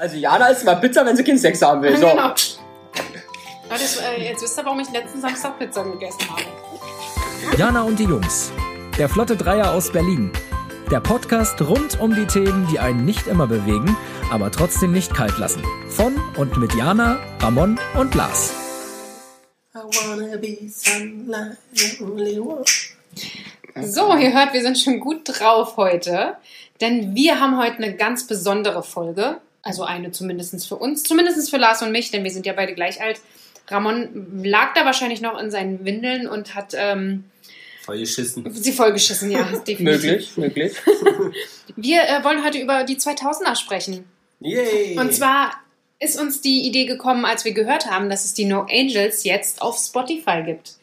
Also Jana isst mal Pizza, wenn sie keinen Sex haben will. So. Genau. Das, äh, jetzt wisst ihr, warum ich letzten Samstag Pizza gegessen habe. Jana und die Jungs. Der Flotte Dreier aus Berlin. Der Podcast rund um die Themen, die einen nicht immer bewegen, aber trotzdem nicht kalt lassen. Von und mit Jana, Ramon und Lars. So, ihr hört, wir sind schon gut drauf heute, denn wir haben heute eine ganz besondere Folge. Also eine zumindest für uns, zumindest für Lars und mich, denn wir sind ja beide gleich alt. Ramon lag da wahrscheinlich noch in seinen Windeln und hat ähm, Vollgeschissen. sie vollgeschissen, ja, definitiv. Möglich, möglich. Wir äh, wollen heute über die 2000er sprechen. Yay! Und zwar ist uns die Idee gekommen, als wir gehört haben, dass es die No Angels jetzt auf Spotify gibt.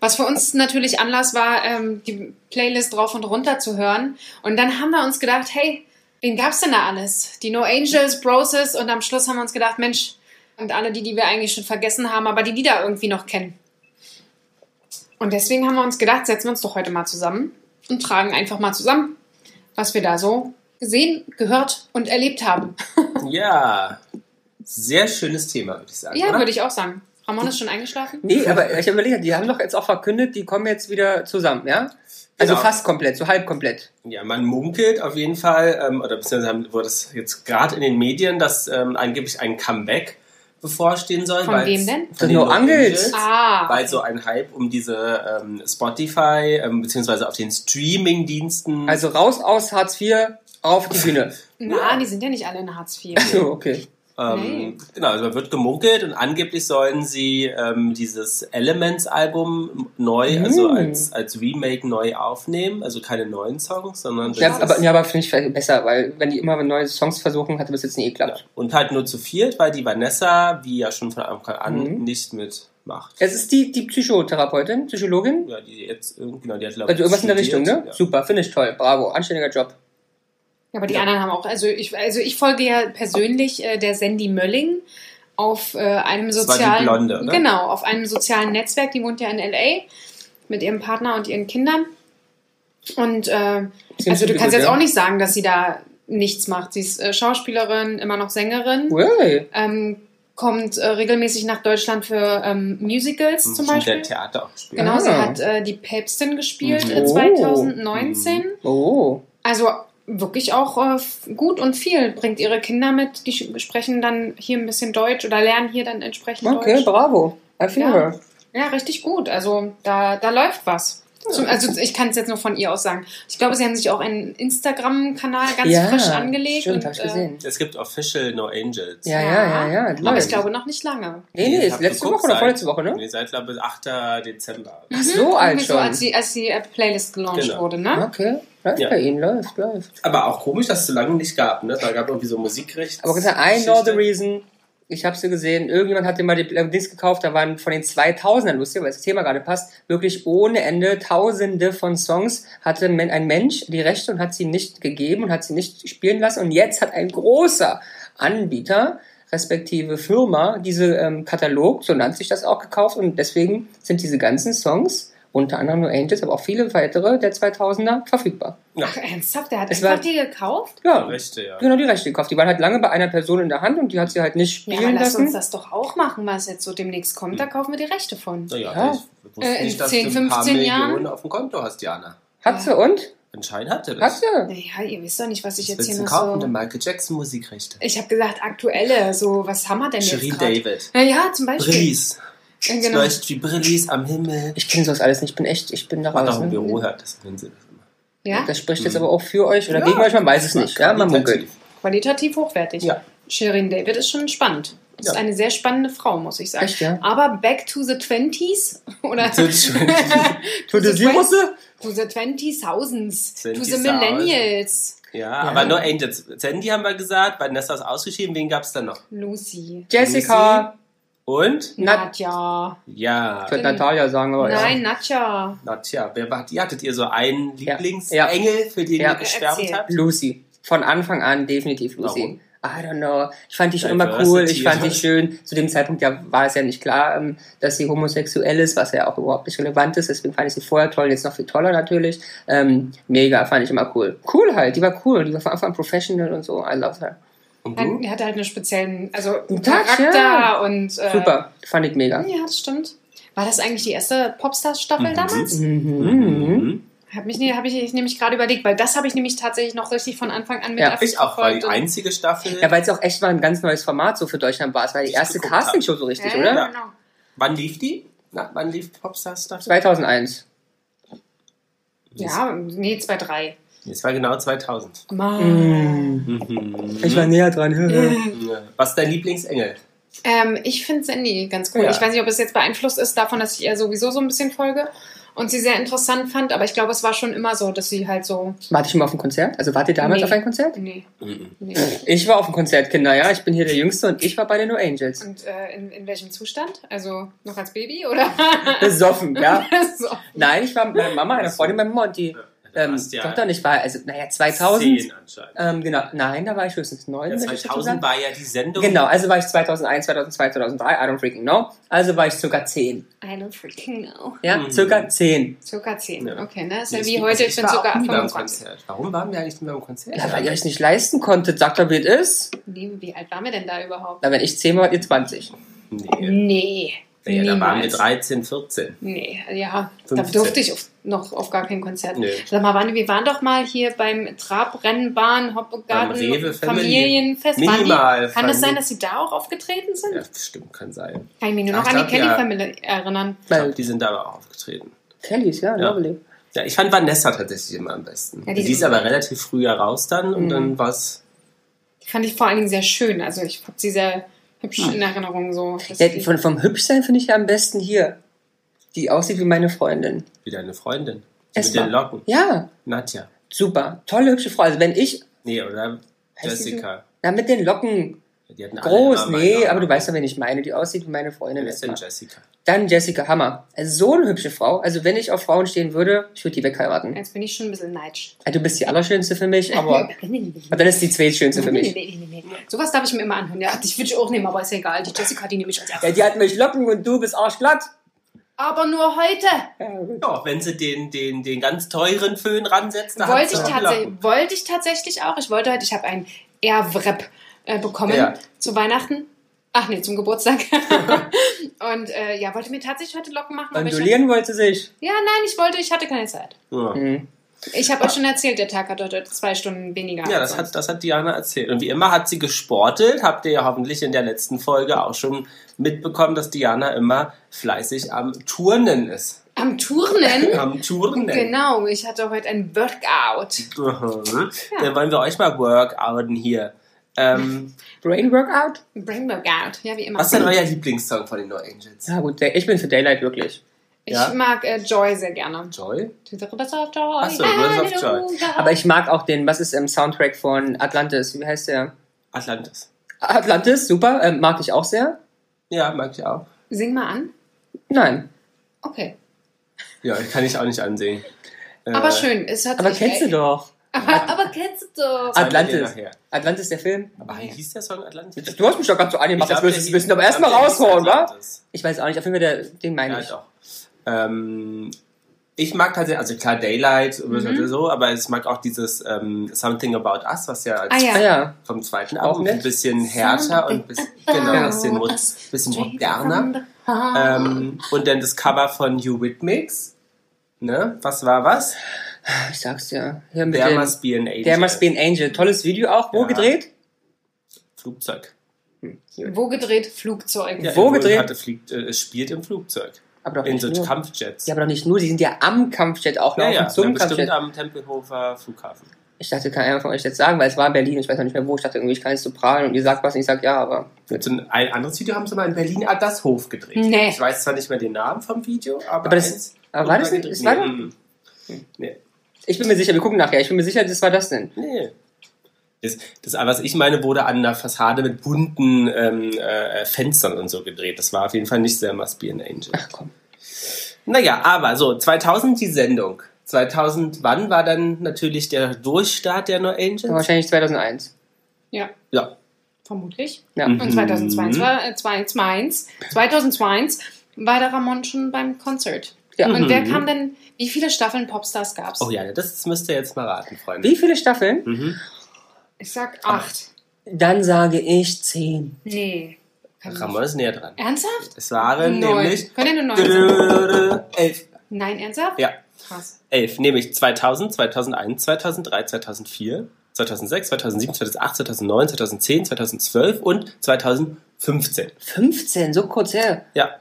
Was für uns natürlich Anlass war, ähm, die Playlist drauf und runter zu hören. Und dann haben wir uns gedacht, hey, wen gab's denn da alles? Die No Angels, Broses und am Schluss haben wir uns gedacht, Mensch, und alle die, die wir eigentlich schon vergessen haben, aber die Lieder irgendwie noch kennen. Und deswegen haben wir uns gedacht, setzen wir uns doch heute mal zusammen und tragen einfach mal zusammen, was wir da so gesehen, gehört und erlebt haben. Ja, sehr schönes Thema, würde ich sagen. Ja, oder? würde ich auch sagen. Ramon ist schon eingeschlafen? Nee, aber ich überlege, die haben doch jetzt auch verkündet, die kommen jetzt wieder zusammen, ja? Also Genau. fast komplett, so halb komplett. Ja, man munkelt auf jeden Fall, ähm, oder beziehungsweise wurde es jetzt gerade in den Medien, dass ähm, angeblich ein Comeback bevorstehen soll. Von wem denn? Von No Angels. Ah. Weil so ein Hype um diese ähm, Spotify, ähm, beziehungsweise auf den Streaming-Diensten. Also raus aus Hartz IV, auf die Bühne. Na, die sind ja nicht alle in Hartz IV. So, okay. Ähm. Genau, also man wird gemunkelt und angeblich sollen sie ähm, dieses Elements-Album neu, Mm. also als, als Remake neu aufnehmen. Also keine neuen Songs, sondern Ja, aber, ja, aber finde ich besser, weil wenn die immer neue Songs versuchen, hat das jetzt nie geklappt. und halt nur zu viert, weil die Vanessa, wie ja schon von Anfang an, Mhm. nicht mitmacht. Es ist die, die Psychotherapeutin, Psychologin. Ja, die jetzt irgendwie, genau, die hat glaube Also irgendwas in der Richtung, ne? Ja. Super, finde ich toll. Bravo, anständiger Job. Ja, aber die Ja. anderen haben auch, also ich, also ich folge ja persönlich äh, der Sandy Mölling auf äh, einem sozialen, Blonde, ne? genau, auf einem sozialen Netzwerk. Die wohnt ja in LA mit ihrem Partner und ihren Kindern. Und äh, also du kannst jetzt auch nicht sagen, dass sie da nichts macht. Sie ist äh, Schauspielerin, immer noch Sängerin, Really? ähm, kommt äh, regelmäßig nach Deutschland für ähm, Musicals Mhm, zum Beispiel. Der Theater auch gespielt. Genau, Ah. sie hat äh, die Päpstin gespielt Mhm. Oh. 2019. Oh. Also wirklich auch äh, gut und viel. Bringt ihre Kinder mit, die sprechen dann hier ein bisschen Deutsch oder lernen hier dann entsprechend Okay, Deutsch. bravo. I feel Ja. Ja, richtig gut. Also da, da läuft was. Zum, also ich kann es jetzt nur von ihr aus sagen. Ich glaube, sie haben sich auch einen Instagram-Kanal ganz ja, frisch angelegt. Stimmt, und, ich äh, gesehen. Es gibt Official No Angels. Ja, ja, ja, ja. Aber läuft. ich glaube noch nicht lange. Nee, nee, ist letzte Woche oder vorletzte Woche, ne? Nee, seit, glaube ich, 8. Dezember. Mhm, so alt schon. So, als die, als die Playlist gelauncht Genau. wurde, ne? Okay, läuft Ja. bei Ihnen, läuft, läuft. Aber auch komisch, dass es so lange nicht gab, ne? Da gab es irgendwie so Musikrechts. Aber gesagt, I know the reason. Ich habe sie gesehen. Irgendjemand hat dir mal die äh, Dings gekauft. Da waren von den 2000ern, lustig, weil das Thema gerade passt, wirklich ohne Ende Tausende von Songs hatte ein Mensch die Rechte und hat sie nicht gegeben und hat sie nicht spielen lassen. Und jetzt hat ein großer Anbieter respektive Firma diese ähm, Katalog, so nannt sich das auch, gekauft und deswegen sind diese ganzen Songs unter anderem nur Angels, aber auch viele weitere der 2000er verfügbar. Ja, Ach, ernsthaft? Der hat Es einfach war- die gekauft? Ja, Rechte, ja. genau die Rechte gekauft. Die waren halt lange bei einer Person in der Hand und die hat sie halt nicht Ja, spielen lass lassen. uns das doch auch machen, was jetzt so demnächst kommt. Da kaufen wir die Rechte von. Naja, Ja. ich wusste Äh, in nicht, dass 10, du ein paar 15 Millionen Jahren? auf dem Konto hast, Jana. Hat sie und? Anscheinend hatte Hat das. sie? Naja, ihr wisst doch nicht, was ich Was jetzt hier noch kaufen? so... Die Michael Jackson Musikrechte. Ich habe gesagt, aktuelle, so, was haben wir denn jetzt Cherie gerade? David. Naja, zum Beispiel. Brillis. Ja, Es genau. leuchtet wie Brillis am Himmel. Ich kenne sowas alles nicht. Ich bin echt, ich bin da Man raus. auch im Ne? Büro hört das, wenn sie das immer. Ja, Das spricht jetzt Mhm. aber auch für euch oder Ja. gegen euch, man weiß es nicht. Ja, man munkelt. Qualitativ. hochwertig. Ja. Shirin David ist schon spannend. Ist Ja. eine sehr spannende Frau, muss ich sagen. Echt, ja? Aber back to the 20s oder To the 20s. to the, Sie musste? to the 20 thousands, to the 20,000. Millennials. Ja, aber nur Angels. Sandy haben wir gesagt, Vanessa ist ausgeschrieben. Wen gab es da noch? Lucy, Jessica. Und? Nadja. Ja. ich würde Natalia sagen, aber Nein, ja. Nadja. Nadja, wer war die? Hattet ihr so einen Ja. Lieblingsengel, für den Ja. ihr geschwärmt Erzähl. habt? Lucy. Von Anfang an definitiv Lucy. Warum? I don't know. Ich fand die schon immer cool. Ich fand die schön. Zu dem Zeitpunkt ja war es ja nicht klar, ähm, dass sie homosexuell ist, was ja auch überhaupt nicht relevant ist. Deswegen fand ich sie vorher toll, jetzt noch viel toller natürlich. Ähm, mega, fand ich immer cool. Cool halt, die war cool. Die war von Anfang an professional und so. I love her. Und Er du? er hatte halt einen speziellen, also Ein Touch, Charakter ja. und äh, Super, fand ich mega. Ja, das stimmt. War das eigentlich die erste Popstars-Staffel Mhm. damals? Mhm. Hab mich, nie- hab ich, ich nämlich gerade überlegt, weil das habe ich nämlich tatsächlich noch richtig von Anfang an mit Ja, Ich auch, war die einzige Staffel. Ja, weil es auch echt mal ein ganz neues Format so für Deutschland war. Es war die erste. Castingshow so richtig, Ja, oder? ja, genau. Wann lief die? Na, wann lief Popstar Staffel? 2001. Ja, nee, 2-3. Es war genau 2000. Mhm. Mhm. Ich war näher dran. Ja. Was ist dein Lieblingsengel? Ähm, ich finde Sandy ganz cool. Ja. Ich weiß nicht, ob es jetzt beeinflusst ist davon, dass ich ihr sowieso so ein bisschen folge und sie sehr interessant fand, aber ich glaube, es war schon immer so, dass sie halt so. Warte ich mal auf ein Konzert? Also wart ihr damals Nee. auf ein Konzert? Nee, Mhm. nee. Ich war auf dem Konzert, Kinder, ja. Ich bin hier der Jüngste und ich war bei den No Angels. Und äh, in, in welchem Zustand? Also noch als Baby oder? Besoffen, ja. so. Nein, ich war mit meiner Mama, einer Freundin, meiner Mama und die ähm, warst ja Tochter und ich war, also, naja, 2000. 10 anscheinend. Ähm, genau, nein, da war ich höchstens neun. Ja, wenn ich dazu 2000 sagen. war ja die Sendung. Genau, also war ich 2001, 2002, 2003, I don't freaking know. Also war ich circa 10. I don't freaking know. Ja, Mhm. circa 10. Circa 10. Ja. Okay, ne? Ist ja Nee, wie ich- heute, ich ich bin sogar auch nie beim 25. Konzert. Warum waren wir eigentlich nicht mehr am Konzert? Ja, weil ihr euch nicht leisten konntet, sagt doch, wie es ist. Nee, wie alt waren wir denn da überhaupt? Na, wenn ich 10 war, ihr 20. Nee. Nee. Nee, da waren wir niemals. 13, 14. Nee, ja, 15. da durfte ich auf, noch auf gar kein Konzert. Nee. Sag mal, waren, wir waren doch mal hier beim Trabrennbahn, Hoppegarten. Familienfest. Waren Minimal die, kann das fand sein, dass sie da auch aufgetreten sind? Ja, stimmt, kann sein. Kann ich mich nur Ja, noch an die glaub, ja. Erinnern. Ich Weil glaube, die sind da aber auch aufgetreten. Kellys, ja, Ja. lovely. Ja, ich fand Vanessa tatsächlich immer am besten. Ja, die, die- ist aber relativ früh raus dann und Mhm. dann war es. Die fand ich vor allen Dingen sehr schön. Also ich habe sie sehr hübsch in Erinnerung. So, Ja, von, vom Hübschsein finde ich ja am besten hier. Die aussieht wie meine Freundin. Wie deine Freundin. Die Es mit den Locken. Ja, Nadja. super. Tolle, hübsche Frau. Also wenn ich, Nee, oder? Jessica. na mit den Locken, Die hatten groß, nee, aber du weißt ja, wen ich meine. Die aussieht wie meine Freundin. Wer ist denn. Jessica? Dann Jessica Hammer. Also so eine hübsche Frau. Also wenn ich auf Frauen stehen würde, ich würde die wegheiraten. Jetzt bin ich schon ein bisschen neidisch. Ja, Du bist die Allerschönste für mich, aber und dann ist die zweitschönste für Nee, mich. nee, nee, nee, nee. Sowas darf ich mir immer anhören. Ja, dich würde ich auch nehmen, aber ist ja egal. Die Jessica, die nehme ich als Ja, erstes. die hat mich Locken und du bist arschglatt. Aber nur heute. Ja, wenn sie den, den, den ganz teuren Föhn ransetzt, dann Wollte ich, hat sie auch tatsächlich, wollte ich tatsächlich auch. Ich wollte heute, ich habe ein Airwrap äh, bekommen Ja. zu Weihnachten. Ach nee, zum Geburtstag. und äh, ja, wollte mir tatsächlich heute Locken machen. Ondulieren wollte sich. ja, nein, ich wollte, ich hatte keine Zeit. Ja. Hm. Ich habe euch schon erzählt, der Tag hat heute zwei Stunden weniger. Ja, das hat, das hat Diana erzählt. Und wie immer hat sie gesportelt. Habt ihr ja hoffentlich in der letzten Folge auch schon mitbekommen, dass Diana immer fleißig am Turnen ist. Am Turnen? Am Turnen. genau, ich hatte heute ein Workout. Mhm. Ja. Dann wollen wir euch mal workouten hier. Ähm, Brain Workout? Brain Workout, ja, wie immer. was ist denn euer Lieblingssong von den No Angels? Ja gut, ich bin für Daylight wirklich. ich Ja? mag äh, Joy sehr gerne. Joy? To the rivers of Joy. Ach so, Rivers of Joy. Aber ich mag auch den, was ist im Soundtrack von Atlantis? Wie heißt der? Atlantis. Atlantis, super, ähm, mag ich auch sehr. Ja, mag ich auch. Sing mal an. Nein. Okay. Ja, kann ich auch nicht ansehen. Äh, Aber schön. Es hat Aber sich kennst du doch. Aber, aber kennst du doch. Atlantis. Atlantis, der Film. Aber hieß der Song Atlantis? Du hast mich doch gerade so angemacht, als würdest du es wissen. Aber erstmal raushauen, wa? Ich weiß auch nicht, auf jeden Fall, der, den meine Ja, ich. doch. Ähm, ich mag tatsächlich, also klar, Daylight oder Mhm. so, aber ich mag auch dieses ähm, Something About Us, was ja als Ah ja. Vom zweiten Auch Album ein bisschen härter und bis, genau, ein bisschen, mo- bisschen moderner. Ähm, und dann das Cover von You Eurythmics. Ne? Was war was? Ich sag's ja. Hier mit There dem, Must Be an Angel. There Must Be an Angel. Tolles Video auch. Wo Ja. gedreht? Flugzeug. Wo gedreht? Flugzeug. Ja, Wo gedreht? Hatte, fliegt, äh, es spielt im Flugzeug. Aber doch In so nur. Kampfjets. Ja, aber doch nicht nur. Die sind ja am Kampfjet auch ja, noch. ja, und zum ja, Kampfjet. am Tempelhofer Flughafen. Ich dachte, kann einer von euch jetzt sagen, weil es war in Berlin. Ich weiß noch nicht mehr wo. Ich dachte irgendwie, ich kann jetzt so prahlen und ihr sagt was und ich sag ja, aber. So ein, ein anderes Video haben sie mal in Berlin Adlershof gedreht. Nee. Ich weiß zwar nicht mehr den Namen vom Video, aber, Aber das- aber war das nicht- gedreht. das war nee, doch- nee, Ich bin mir sicher, wir gucken nachher. Ich bin mir sicher, das war das denn. nee. Das, das, was ich meine, wurde an der Fassade mit bunten ähm, äh, Fenstern und so gedreht. Das war auf jeden Fall nicht There Must Be an Angel. Ach komm. Naja, aber so, 2000 die Sendung. 2000, wann war dann natürlich der Durchstart der No Angels? Wahrscheinlich 2001. Ja, Ja. vermutlich. Ja. Mhm. Und 2002 war, äh, 2002, 2002 war der Ramon schon beim Konzert. Ja. Und wer Mhm. kam denn, wie viele Staffeln Popstars gab's? Oh ja, das müsst ihr jetzt mal raten, Freunde. Wie viele Staffeln? Mhm. Ich sag acht. Dann sage ich 10. Nee. Ramon ist näher dran. Ernsthaft? Es waren Neun. nämlich Können ja nur neun sein. elf. Nein, ernsthaft? Ja, Krass. elf. Nämlich 2000, 2001, 2003, 2004, 2006, 2007, 2008, 2009, 2010, 2012 und 2015. 15, so kurz her. Ja,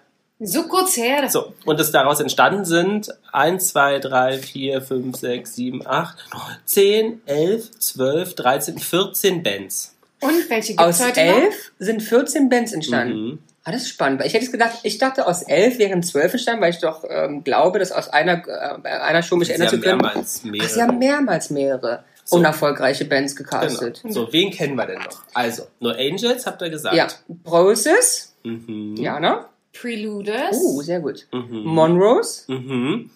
So kurz her. So. Und es daraus entstanden sind 1, 2, 3, 4, 5, 6, 7, 8, 9, 10, 11, 12, 13, 14 Bands. Und welche gibt Aus es heute noch? 11 sind 14 Bands entstanden. Mhm. Ah, das ist spannend. weil Ich hätte es gedacht, ich dachte, aus 11 wären 12 entstanden, weil ich doch ähm, glaube, dass aus einer, äh, einer Show mich erinnern zu können. mehrmals mehrere. Ach, sie haben mehrmals mehrere So. unerfolgreiche Bands gecastet. Genau. So, wen kennen wir denn noch? Also, No Angels habt ihr gesagt. Ja, Process, Mhm. Jana. Preluders. Uh, sehr gut. Mhm. Monrose, Mhm.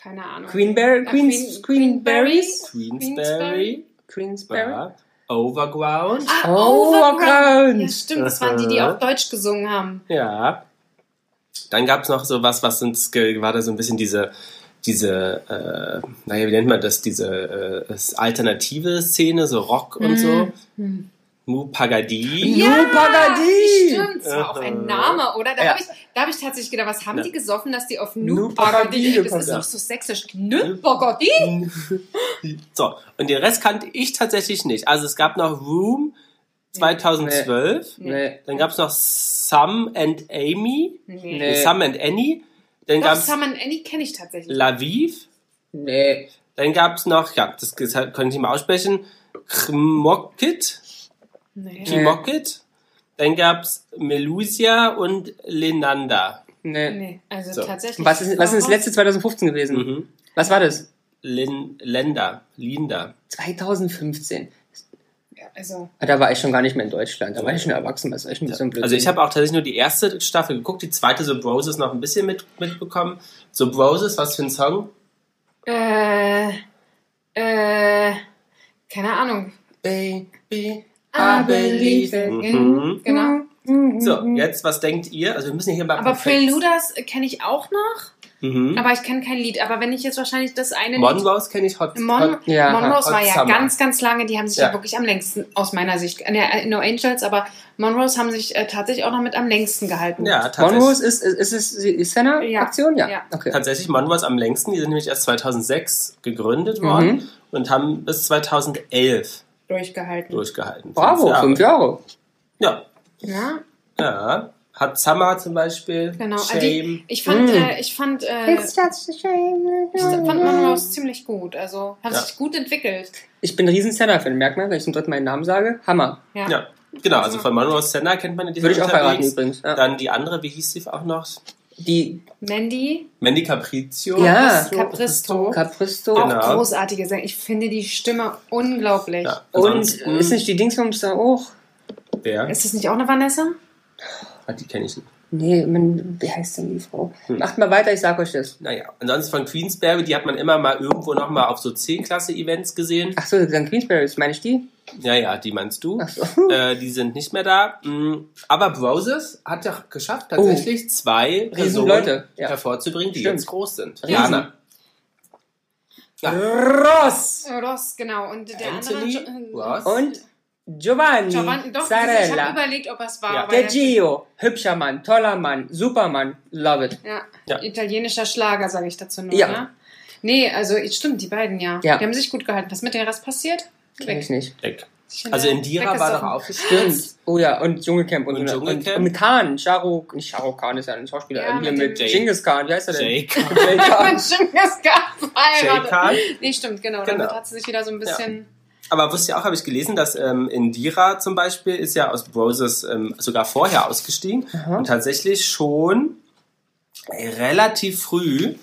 Keine Ahnung. Queenberry, Queens, Queen- Queenberries, Queensberry. Queensberry. Ja. Overground. Ah, Oh, Overground. Overground. Ja, stimmt. Das waren die, die auch Deutsch gesungen haben. Ja. Dann gab es noch so was, was uns ge- war da so ein bisschen diese, diese, äh, naja, wie nennt man das, diese äh, alternative Szene, so Rock und so. Hm. Nu Pagadi. Ja, Pagadi. Stimmt, das war auch ein. Name, oder? Da Ja. habe ich, da hab ich tatsächlich gedacht, was haben Ja. die gesoffen, dass die auf Nu Nu Pagadi Pagadi, das ist doch so sächsisch. Nu Pagadi? So, und den Rest kannte ich tatsächlich nicht. Also es gab noch Room 2012. Nee. Dann gab es noch Sam and Amy. Nee. Nee. Sam and Annie. Dann Doch, gab es Sam and Annie kenne ich tatsächlich. Laviv. Nee. Dann gab es noch, ja, das das konnte ich nicht mal aussprechen, Kmokit. Nee. Kmokit. Dann gab es Melusia und Lenanda. Nee. Nee, also So. tatsächlich. Was ist, was ist das letzte 2015 gewesen? Mhm. Was war das? Lin, Lenda. Linda. 2015. Ja, also, Ah, Da war ich schon gar nicht mehr in Deutschland. Da war ich schon erwachsen. Das ist echt ein bisschen blöd. Also ich habe auch tatsächlich nur die erste Staffel geguckt, die zweite so Broses noch ein bisschen mit, mitbekommen. So Broses, was für ein Song? äh, äh, keine Ahnung. Baby, I believe it. Mhm. Genau. So, jetzt, was denkt ihr? Also wir müssen hier mal Aber perfekt- Preluders kenne ich auch noch, Mhm. aber ich kenne kein Lied. Aber wenn ich jetzt wahrscheinlich das eine. Monrose kenne ich Hot. Mon Hot Ja, Monrose Hot war ja Summer. ganz, ganz lange, die haben sich ja, Ja. wirklich am längsten, aus meiner Sicht, äh, ne, No Angels, aber Monrose haben sich äh, tatsächlich auch noch mit am längsten gehalten. ja, tatsächlich. Monrose ist, ist, ist es die Senna-Aktion? Ja. Ja. Okay. Tatsächlich Monrose am längsten. Die sind nämlich erst 2006 gegründet worden Mhm. und haben bis 2011 Durchgehalten. durchgehalten. Bravo, Jahre. fünf Jahre. Ja, Ja, ja. Hat Summer zum Beispiel. genau. Äh, Shame. Die, ich fand, Mm. äh, ich fand, äh, ich fand Monrose ziemlich gut. Also, haben Ja. sich gut entwickelt. Ich bin ein riesen Senna-Fan, merkt man, wenn ich zum dritten Mal den Namen sage. Hammer. Ja. Ja, genau. Also von Monrose Senna kennt man ja die Würde ich auch heiraten übrigens. Ja. Dann die andere, wie hieß sie auch noch? Die Mandy, Mandy Capriccio. Ja. Capristo. Capristo. Auch Genau. großartige Sänger. Ich finde die Stimme unglaublich. Ja, Und ansonsten- ist nicht die Dingsbums da auch? Wer? Ist das nicht auch eine Vanessa? Ah, die kenne ich nicht. Nee, man, wie heißt denn die Frau? Hm. Macht mal weiter, ich sag euch das. Naja, ansonsten von Queensberry, die hat man immer mal irgendwo noch mal auf so C-Klasse-Events gesehen. Ach so, dann Queensberries, meine ich die? Ja, ja, die meinst du. So. Äh, die sind nicht mehr da. Mm, Aber Broses hat ja geschafft, tatsächlich zwei Personen Leute, ja. hervorzubringen, die Stimmt. jetzt groß sind. Riesen. Jana. Ja. Ross Ross, genau. Und der Anthony, andere. Ross. und Giovanni, Giovanni, doch, ich habe überlegt, ob es war. Ja. der Gio, hübscher Mann, toller Mann, Supermann, love it. Ja, Ja. italienischer Schlager, sage ich dazu nur. Ja. Ne? Nee, also stimmt, die beiden ja. Ja. Die haben sich gut gehalten. Was mit dem Rest passiert? Kenn ich nicht. Sich Also Indira war doch weggesoffen. aufgestürzt. Stimmt. Oh ja, und Dschungelcamp und, Und so. und, und mit Khan, Shahrukh, nicht Shahrukh Khan ist ja ein Schauspieler, Ja, hier mit mit, Genghis Khan, wie heißt er denn? Jay Khan. Mit Genghis Khan verheiratet. Jay Khan. Nee, stimmt, genau. Genau. Damit hat sie sich wieder so ein bisschen. Aber wusst ihr auch, habe ich gelesen, dass ähm, Indira zum Beispiel ist ja aus Broses ähm, sogar vorher ausgestiegen Aha. und tatsächlich schon relativ früh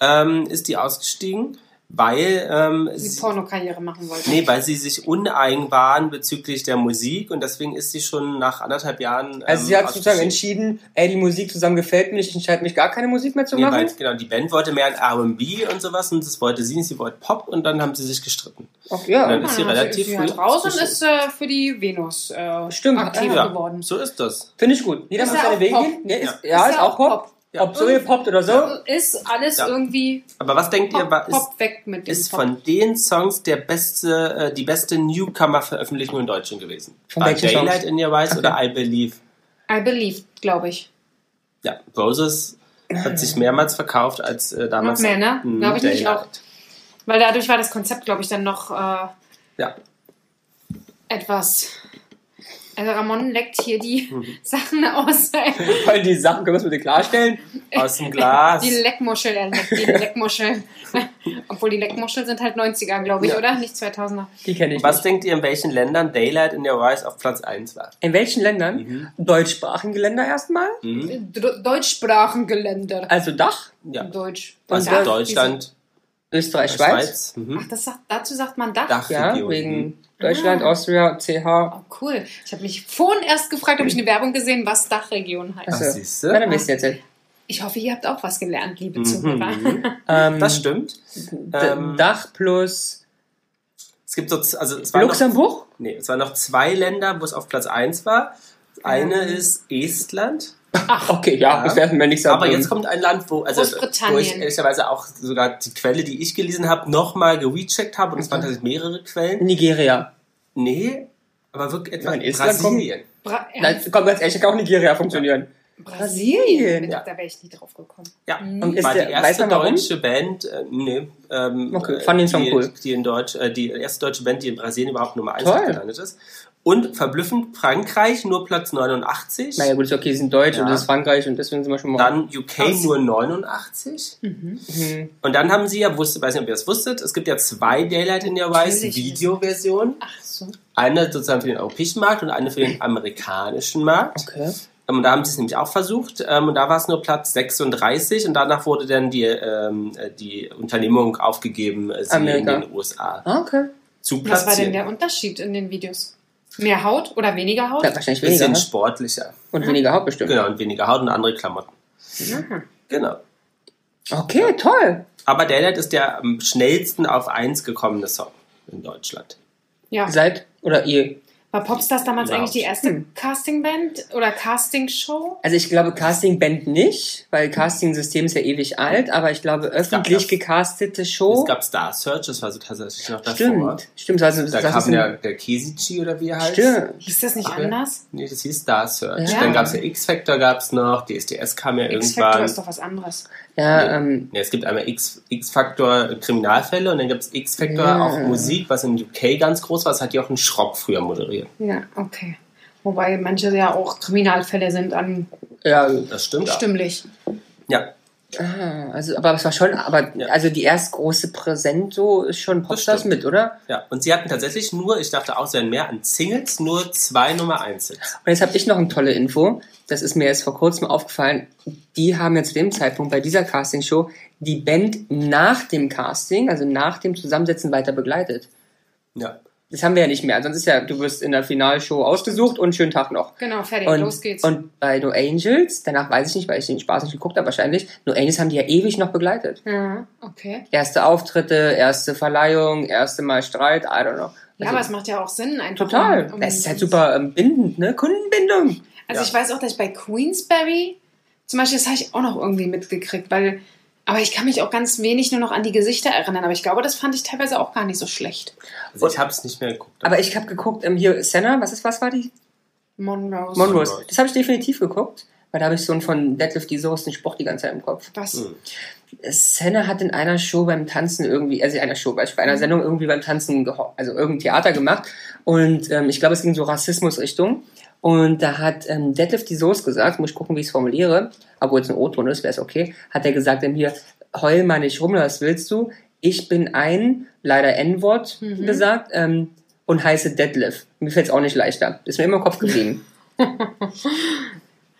ähm, ist die ausgestiegen, weil ähm, die sie, Pornokarriere machen wollte. nee, weil sie sich uneigen waren bezüglich der Musik und deswegen ist sie schon nach anderthalb Jahren. Also ähm, sie hat sozusagen entschieden, ey, die Musik zusammen gefällt mir nicht, ich entscheide mich gar keine Musik mehr zu Nee, machen. weil, genau, die Band wollte mehr ein R&B und sowas und das wollte sie nicht, sie wollte Pop und dann haben sie sich gestritten. Okay, ja. dann ist sie dann relativ sie früh halt raus und ist äh, für die Venus äh, Stimmt, aktiv ja. geworden. So ist das. Finde ich gut. Jeder Ist muss ja seine auch Wege gehen. Ja, ist, Ja. Ist ist, auch Pop. Pop. Ja. Ob so gepoppt oder so. Ist alles Ja. irgendwie Aber was denkt ihr, Pop, war, ist, Pop weg mit dem ist Pop. von den Songs der beste, äh, die beste Newcomer-Veröffentlichung in Deutschland gewesen? Von War Daylight Songs? in Your Eyes Okay. oder I Believe? I Believe, glaube ich. Ja, Roses hat sich mehrmals verkauft als äh, damals. Noch mehr, ne? Glaube ich nicht Daylight. Weil dadurch war das Konzept, glaube ich, dann noch äh, Ja, etwas. Also Ramon leckt hier die Mhm. Sachen aus. Weil die Sachen können wir uns bitte klarstellen. aus dem Glas. Die Leckmuschel, er leckt die Leckmuschel. Obwohl die Leckmuscheln sind halt 90er, glaube ich, Ja. oder? Nicht 2000er. Die kenne ich Was nicht. denkt ihr, in welchen Ländern Daylight in Your Eyes auf Platz 1 war? In welchen Ländern? Mhm. Deutschsprachige Länder erstmal. Mhm. D- Deutschsprachengeländer. Also Dach, Ja. Deutsch. Also Und Deutschland, Österreich, Schweiz. Schweiz. Mhm. Ach, das sagt, dazu sagt man Dach. Ja, Dachregion. wegen Deutschland, Austria, CH. Oh, cool. Ich habe mich vorhin erst gefragt, ob ich eine Werbung gesehen, was Dachregion heißt. Ach, Also, siehste. Na, dann jetzt. Ich hoffe, ihr habt auch was gelernt, liebe Mhm. Zuhörer. Ähm, Das stimmt. Ähm, Dach plus Es gibt so, also es waren noch, Luxemburg? nee, es waren noch zwei Länder, wo es auf Platz 1 war. Eine ist Estland. Okay, ja, Ja. das werden wir nicht sagen. Aber jetzt kommt ein Land, wo, also, Großbritannien. wo ich ehrlicherweise auch sogar die Quelle, die ich gelesen habe, nochmal gerecheckt habe. Und es waren tatsächlich mehrere Quellen. Nigeria. Nee, aber wirklich etwa in Brasilien. Bra Nein, komm, ganz ehrlich, kann auch Nigeria funktionieren. Brasilien. Ja. Da wäre ich nie drauf gekommen. Ja, Und ist war der- die erste deutsche Band, äh, nee, ähm, Okay, äh, fand den Song die, cool. die in Deutsch, äh, die erste deutsche Band, die in Brasilien überhaupt Nummer 1 Toll. gelandet ist. Und verblüffend Frankreich nur Platz 89. Naja, gut, ist okay, sie sind Deutsch Ja. und das ist Frankreich und deswegen sind wir schon mal. Dann UK Krass. nur 89. Mhm. Und dann haben sie ja, wusste, weiß nicht, ob ihr das wusstet, es gibt ja zwei Daylight in Your Eyes Natürlich. Videoversionen. Ach so. Eine sozusagen für den europäischen Markt und eine für den amerikanischen Markt. Okay. Ähm, Und da haben sie es nämlich auch versucht. Ähm, Und da war es nur Platz 36 und danach wurde dann die, ähm, äh, die Unternehmung aufgegeben, äh, sie Amerika. in den USA Ah, okay. zu Was war denn platzieren. der Unterschied in den Videos? Mehr Haut oder weniger Haut? Ja, wahrscheinlich weniger. Bisschen sportlicher. Und weniger Haut bestimmt. Genau, und weniger Haut und andere Klamotten. Mhm. Genau. Okay, toll. Aber Daylight ist der am schnellsten auf 1 gekommene Song in Deutschland. Ja. Seit oder ihr? War Popstars damals Überhaupt. eigentlich die erste Hm. Castingband oder Castingshow? Also ich glaube Casting-Band nicht, weil Casting-System ist ja ewig alt, aber ich glaube öffentlich das- gecastete Show. Es gab Star Search, das war so tatsächlich noch davor. stimmt, stimmt. Also, Da das kam ist ein- ja der Kesichi oder wie er heißt. Stimmt. Hieß das nicht Ach, ja. anders? Nee, das hieß Star Search. Ja. Dann gab es ja X-Factor gab's noch, DSDS kam ja X-Factor irgendwann. ist doch was anderes. Ja, Nee. ähm, Nee, es gibt einmal X- X-Factor Kriminalfälle und dann gibt es X-Factor Ja. auch Musik, was in UK ganz groß war. Das hat Jochen Schropp früher moderiert. Ja, okay. Wobei manche ja auch Kriminalfälle sind an ja, Das stimmt stimmlich. Ja, ah, also, aber es war schon, aber Ja. also die erst große Präsent so ist schon Popstars mit, oder? ja. Und sie hatten tatsächlich nur, ich dachte auch, es wären mehr an Singles, nur zwei Nummer 1 Hits. Und jetzt habe ich noch eine tolle Info. Das ist mir erst vor kurzem aufgefallen. Die haben ja zu dem Zeitpunkt bei dieser Castingshow die Band nach dem Casting, also nach dem Zusammensetzen weiter begleitet. Ja. Das haben wir ja nicht mehr. Sonst ist ja, du wirst in der Finalshow ausgesucht und schönen Tag noch. Genau, fertig, Und, los geht's. und bei No Angels, danach weiß ich nicht, weil ich den Spaß nicht geguckt habe wahrscheinlich, No Angels haben die ja ewig noch begleitet. ja, okay. Erste Auftritte, erste Verleihung, erste Mal Streit, I don't know. Ja, Also, aber es macht ja auch Sinn einfach. total. um- um- Es ist halt super ähm, bindend, ne? Kundenbindung. Also Ja. ich weiß auch, dass ich bei Queensberry, zum Beispiel, das habe ich auch noch irgendwie mitgekriegt, weil, aber ich kann mich auch ganz wenig nur noch an die Gesichter erinnern, aber ich glaube, das fand ich teilweise auch gar nicht so schlecht. Also ich habe es nicht mehr geguckt. Aber ich habe geguckt, ähm, hier, Senna, was ist, was war die? Monrose. Monrose. Das habe ich definitiv geguckt, weil da habe ich so einen von Deadlift die Soße den Spruch die ganze Zeit im Kopf. Was? Hm. Senna hat in einer Show beim Tanzen irgendwie, also in einer Show, bei einer Sendung irgendwie beim Tanzen, also irgendein Theater gemacht und ähm, ich glaube, es ging so Rassismusrichtung und da hat ähm, Deadlift die Soße gesagt, muss ich gucken, wie ich es formuliere, obwohl es ein O-Ton ist, wäre es okay, hat er gesagt, ähm, hier, heul mal nicht rum, was willst du? Ich bin ein, leider N-Wort Mhm. gesagt, ähm, und heiße Deadlift. Mir fällt es auch nicht leichter. Ist mir immer im Kopf geblieben.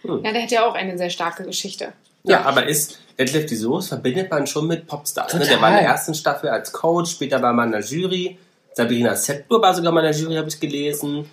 Ja, der hat ja auch eine sehr starke Geschichte. Ja, aber ist Deadlift die Soße verbindet man schon mit Popstars. Ne? Der war in der ersten Staffel als Coach, später war man in der Jury. Sabrina Settler war sogar mal in der Jury, habe ich gelesen.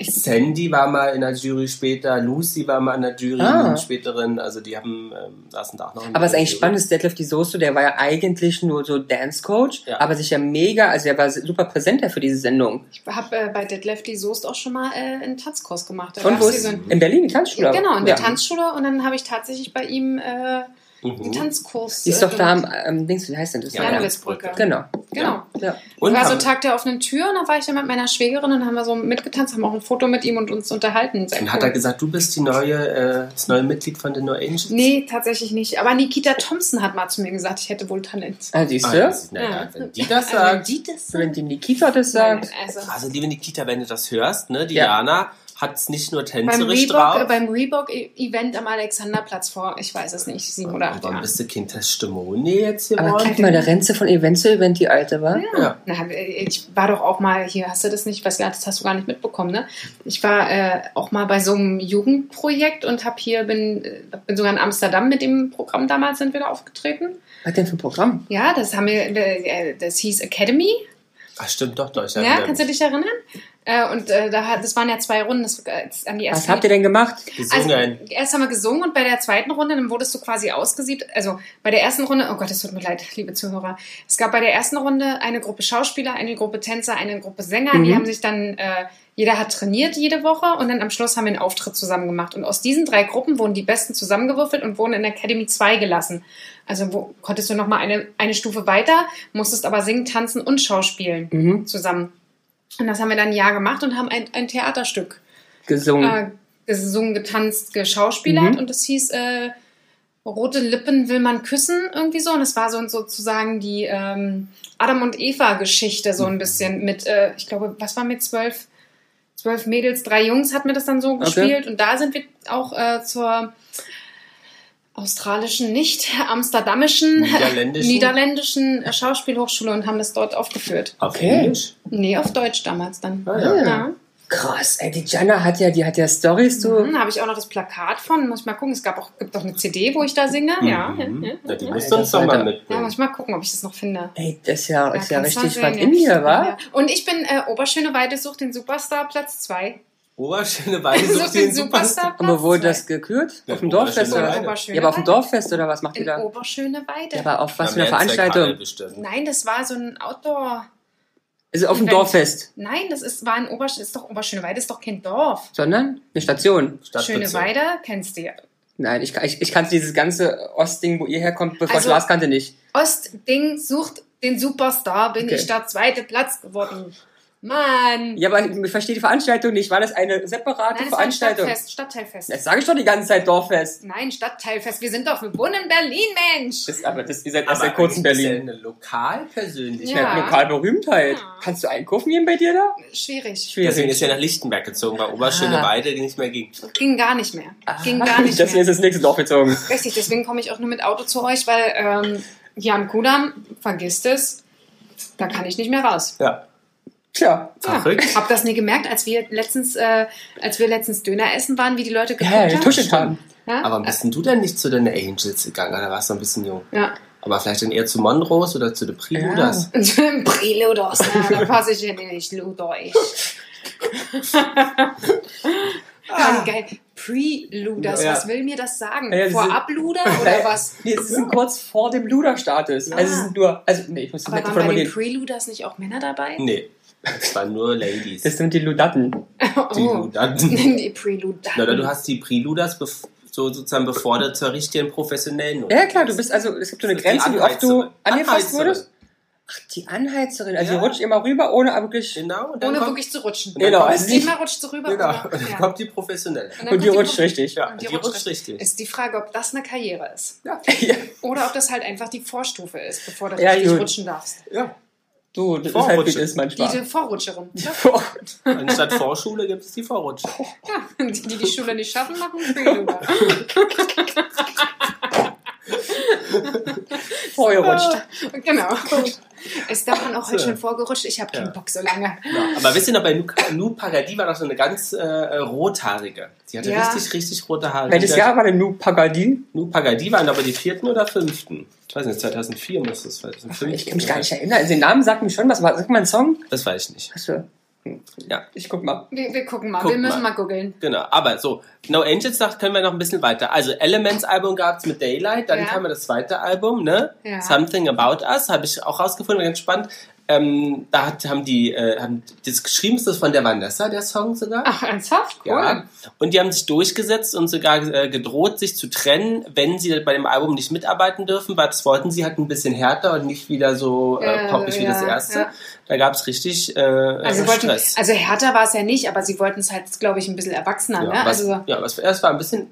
Sandy war mal in der Jury später, Lucy war mal in der Jury, Ah. späteren, also die haben, ähm, saßen da auch noch in Aber der eigentlich Jury. spannend, ist Detlef Di Sosto, der war ja eigentlich nur so Dance-Coach, Ja. aber sich ja mega, also er war super präsent ja für diese Sendung. Ich habe äh, bei die Soest auch schon mal äh, einen Tanzkurs gemacht. Da Und wo ist so ein- In Berlin, die Tanzschule? Genau, in der ja. Tanzschule und dann habe ich tatsächlich bei ihm äh, den Mhm. Tanzkurs. Die ist doch da am, ähm, Dings, wie heißt denn das? Ja, Janowitz-Brücke. Genau. Genau. Ja. Und war so Tag der offenen Tür und dann war ich dann mit meiner Schwägerin und haben wir so mitgetanzt, haben auch ein Foto mit ihm und uns unterhalten. Sehr Und cool. hat er gesagt, du bist die neue, äh, das neue Mitglied von den No Angels? Nee, tatsächlich nicht. Aber Nikita Thompson hat mal zu mir gesagt, ich hätte wohl Talent. Ah, siehst Ah, du? na ja, wenn die das Also, wenn sagt. die das Wenn die Nikita das sagt. Also, Also, liebe Nikita, wenn du das hörst, ne, Ja. Hat es nicht nur beim tänzerisch Reebok, äh, drauf. beim Reebok-Event am Alexanderplatz vor, ich weiß es nicht, sieben oder acht Warum Jahren. bist du Kind Testimonial jetzt Aber geworden? guck mal, da rennt sie von Event zu Event, die Alte, war. Ja. Na, ich war doch auch mal hier, hast du das nicht, was das hast du gar nicht mitbekommen, ne? Ich war äh, auch mal bei so einem Jugendprojekt und hab hier bin, äh, bin sogar in Amsterdam mit dem Programm damals sind wir da aufgetreten. Was denn für ein Programm? Ja, das haben wir, äh, das hieß Academy. Ach, stimmt doch, doch. Ja, kannst du dich erinnern? Äh, und äh, da, hat- das waren ja zwei Runden, das, äh, das an die erste Was habt ihr denn gemacht? Gesungen. Also, erst haben wir gesungen und bei der zweiten Runde, dann wurdest du quasi ausgesiebt. Also bei der ersten Runde, oh Gott, es tut mir leid, liebe Zuhörer. Es gab bei der ersten Runde eine Gruppe Schauspieler, eine Gruppe Tänzer, eine Gruppe Sänger. Die Mhm. haben sich dann, äh, jeder hat trainiert jede Woche und dann am Schluss haben wir einen Auftritt zusammen gemacht. Und aus diesen drei Gruppen wurden die Besten zusammengewürfelt und wurden in der Academy 2 gelassen. Also wo, konntest du nochmal eine, eine Stufe weiter, musstest aber singen, tanzen und schauspielen Mhm. zusammen. Und das haben wir dann ein Jahr gemacht und haben ein, ein Theaterstück Gesungen. äh, gesungen, getanzt, geschauspielert Mhm. und es hieß äh, Rote Lippen will man küssen, irgendwie so. Und es war so sozusagen die ähm, Adam und Eva-Geschichte, so ein bisschen mit, äh, ich glaube, was war mit zwölf, zwölf Mädels, drei Jungs hat mir das dann so Okay. gespielt. Und da sind wir auch äh, zur australischen, nicht amsterdamischen, Niederländischen? niederländischen äh, Schauspielhochschule und haben das dort aufgeführt. Auf Okay. Englisch? Nee, auf Deutsch damals dann. Ah, ja. ja. Krass, ey, die Jana hat ja, die hat ja Stories, du. Mhm, habe ich auch noch das Plakat von. Muss ich mal gucken. Es gab auch, gibt auch eine CD, wo ich da singe. Ja, ja, Mhm. ja, Na, die ja. musst du uns doch mal Alter. ja, mitbringen. muss ich mal gucken, ob ich das noch finde. Ey, das ist ja, ist ja richtig was in ja. dir, wa? Ja. Und ich bin äh, Oberschöneweide sucht den Superstar Platz 2. Oberschöne Weide sucht den Superstar. Aber wo zwei. das gekürt? Ja, auf dem Dorffest Oberschöne oder? Weide. Oberschöneweide. Ja, aber auf dem Dorffest oder was macht ihr da? Oberschöneweide. Ja, aber auf was für eine Veranstaltung? Nein, das war so ein Outdoor. Also auf dem. Dorffest, Nein, das ist, war in Obersch ist doch Oberschöneweide, ist doch kein Dorf. sondern eine Station. Stadtbezirk. Schöneweide kennst du ja. Nein, ich, ich, ich kannte dieses ganze Ostding, wo ihr herkommt, bevor Also- ich Lars kannte, nicht. Ostding sucht den Superstar, bin Okay. ich der zweite Platz geworden. Mann! Ja, aber ich verstehe die Veranstaltung nicht. War das eine separate Nein, es war ein Veranstaltung? Stadtfest, Stadtteilfest. Das sage ich doch die ganze Zeit Dorffest. Nein, Stadtteilfest. Wir sind doch, wir wohnen in Berlin, Mensch. Das, aber das, ihr seid erst seit kurzem eigentlich ist ja Berlin. eine Lokalpersönlichkeit. Ja. Ja. Lokalberühmtheit. Ja. Kannst du einkaufen gehen bei dir da? Schwierig. Deswegen ist er nach Lichtenberg gezogen, weil Oberschöne Ah. Weide nicht mehr ging. Ging gar nicht mehr. Ging gar nicht Deswegen mehr. ist das nächste Dorf gezogen. Richtig, deswegen komme ich auch nur mit Auto zu euch, weil ähm, hier am Kudamm, vergisst es, da kann ich nicht mehr raus. Ja. Tja. Verrückt. Ja, hab das nie gemerkt, als wir letztens, äh, als wir letztens Döner essen waren, wie die Leute geguckt Ja, die haben. tuschelt haben. Ja? Aber bist denn du denn nicht zu den Angels gegangen? Da warst du ein bisschen jung. ja. Aber vielleicht dann eher zu Monrose oder zu den Preluders? Und Preludos, na, da passe ich ja nicht, Luder, ich. Ah, geil. Preluders, Ja. was will mir das sagen? Ja, sie Vorabluder oder was? Nee, es ist kurz vor dem Luderstatus. Also es sind nur, also nee, ich muss das Aber waren bei den. Preluders nicht auch Männer dabei? Nee. Es waren nur Ladies. Das sind die Ludatten. die oh. Ludaten. Die Preluder. Na, oder du hast die Preluders bev so sozusagen bevor du zur richtigen professionellen Ja, klar, du bist also, es gibt so eine die Grenze, wie oft du angefasst Anheizerin. wurdest. Ach, die Anheizerin. Also Ja. die rutscht immer rüber, ohne aber wirklich. Genau. Und dann Ohne kommt, wirklich zu rutschen. Und dann Genau, also nicht- Immer rutscht du rüber. Genau. oder? Und dann Ja. kommt die professionelle. dann Und die kommt rutscht richtig. Ja, Und die, die rutscht rutscht- richtig. Ist die Frage, ob das eine Karriere ist. Ja. Ja. Oder ob das halt einfach die Vorstufe ist, bevor du Ja, richtig gut. rutschen darfst. ja. Du, das ist halt wie Vorrutsche. ist manchmal. Die Vorrutscherin. Ja. Boah. Anstatt Vorschule gibt es die Vorrutsche. Ja, die, die die Schule nicht schaffen, machen Preluder. Vorgerutscht. genau. Ist daran auch heute So. schon vorgerutscht. Ich habe keinen Ja. Bock so lange. Ja. Aber wisst ihr noch, bei Nou Pagadi war noch so eine ganz äh, rothaarige. Die hatte Ja. richtig, richtig rote Haare. Welches Jahr war denn Nu Pagadi? Nou Pagadi waren aber die vierten oder fünften. Ich weiß nicht, 2004 muss das 2005. Ich kann mich gar nicht erinnern. Also den Namen sagt mir schon was. aber Sag mal einen Song. Das weiß ich nicht. Hast du? Ja. Ich guck mal. Wir, wir gucken mal, Guck wir müssen mal. mal googeln. Genau, aber so, No Angels sagt, können wir noch ein bisschen weiter. Also Elements Album gab's mit Daylight, dann Ja. kam ja das zweite Album, ne? Ja. Something About Us, habe ich auch rausgefunden, ganz spannend. Ähm, da hat, haben die, äh, haben, das geschrieben ist das von der Vanessa, der Song sogar. Ach, ernsthaft? Cool. Ja. Und die haben sich durchgesetzt und sogar äh, gedroht, sich zu trennen, wenn sie bei dem Album nicht mitarbeiten dürfen, weil das wollten sie halt ein bisschen härter und nicht wieder so äh, Äh, poppig wie das ja, erste. ja. Da gab's richtig äh, Also, äh, sie wollten, Stress. also härter war es ja nicht, aber sie wollten es halt, glaube ich, ein bisschen erwachsener. ja, ne? was, Also ja, was erst war ein bisschen,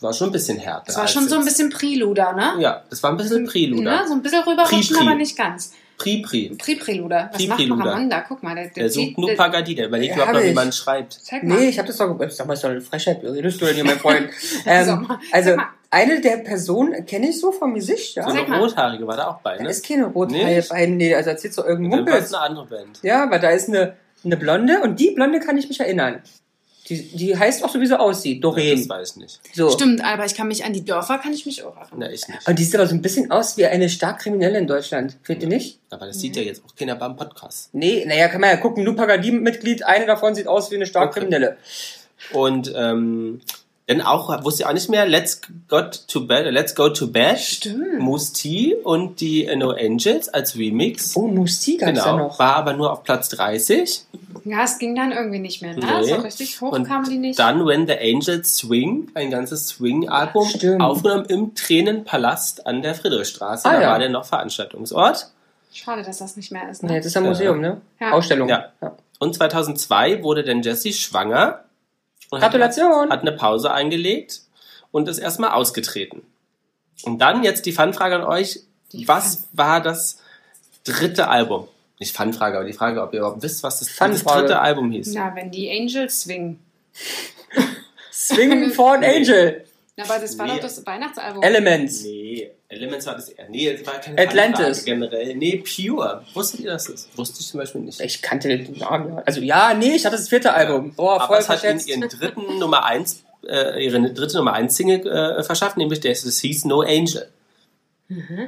war schon ein bisschen härter. es war schon so ein bisschen Preluder, ne? Ja, das war ein bisschen Preluder. Ne? So ein bisschen rüberrutschen, aber nicht ganz. Pri-Pri. Pri-Preluder. Was macht Pri-Preluder. Mahamanda? Guck mal, der, der, Der sucht nur Pagadi, der überlegt überhaupt noch, wie man schreibt. Zeig mal. Nee, ich habe das doch. Sag mal, ist doch eine Frechheit. Wie redest du denn hier, mein Freund? ähm, Sag mal, also, sag mal. Eine der Personen kenne ich so vom Gesicht, ja. So eine. Rothaarige war da auch bei, Da ne? ist keine Rothaie Nicht? bei. Nee, also erzählt so irgendein war es Mumpels. eine andere Band. Ja, aber da ist eine, eine Blonde und die Blonde kann ich mich erinnern. Die, die heißt auch so, wie sie aussieht. Das Doreen. weiß ich nicht. So. Stimmt, aber ich kann mich an die Dörfer, kann ich mich auch erinnern. Na, ich nicht. Und die sieht aber so ein bisschen aus wie eine stark Kriminelle in Deutschland. Findet ihr nicht? Aber das sieht ja jetzt auch keiner beim Podcast. Nee, naja, kann man ja gucken. Lupagadi-Mitglied, eine davon sieht aus wie eine stark Okay. Kriminelle. Und ähm, dann auch, wusste ich auch nicht mehr, Let's Got to Bed, Let's Go to Bed, Stimmt. Moose T und die No Angels als Remix. Oh, Musti gab's da genau, noch. war aber nur auf Platz 30. Ja, es ging dann irgendwie nicht mehr, ne? Nee. So richtig hoch Und kamen die nicht. Dann When the Angels Swing, ein ganzes Swing-Album, Stimmt. aufgenommen im Tränenpalast an der Friedrichstraße. Ah, da ja. war der noch Veranstaltungsort. Schade, dass das nicht mehr ist, Nee, ne? das ist ein Museum, ne? Ja. Ausstellung. Ja. Und 2002 wurde dann Jessie schwanger. Und hat- Gratulation. Hat eine Pause eingelegt und ist erstmal ausgetreten. Und dann jetzt die Fanfrage an euch. Die was war das dritte Album? Nicht Fanfrage, aber die Frage, ob ihr überhaupt wisst, was das, das dritte Album hieß. Na, wenn die Angels swingen. Swing for an Nee. Na. Aber das war Nee. doch das Weihnachtsalbum. Elements. Nee, Elements war das eher. Nee, das war keine Atlantis. Generell. Nee, Pure. Wusstet ihr das? ist? Wusste ich zum Beispiel nicht. Ich kannte den Namen ja. Also ja, nee, ich hatte das vierte Album. Boah, Aber voll es hat ihnen ihren dritten Nummer 1, äh, ihre dritte Nummer 1 Single äh, verschafft, nämlich das, das hieß No Angel.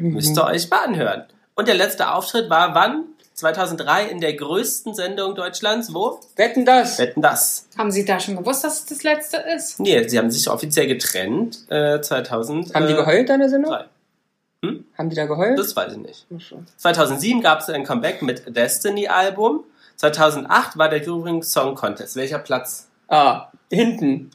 Müsst ihr euch mal anhören. Und der letzte Auftritt war wann? 2003 in der größten Sendung Deutschlands. Wo? Wetten das? Wetten das? Haben Sie da schon gewusst, dass es das letzte ist? Nee, sie haben sich offiziell getrennt. Äh, 2000. Haben die geheult an der Sendung? drei. Haben die da geheult? Das weiß ich nicht. Ach so. 2007 gab es ein Comeback mit Destiny Album. 2008 war der Eurovision Song Contest. Welcher Platz? Ah, hinten.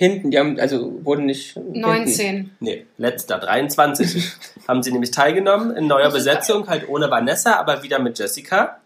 Hinten, die haben, also wurden nicht. Hinten. 19. Nee, letzter, 23. haben sie nämlich teilgenommen in neuer Besetzung, halt ohne Vanessa, aber wieder mit Jessica.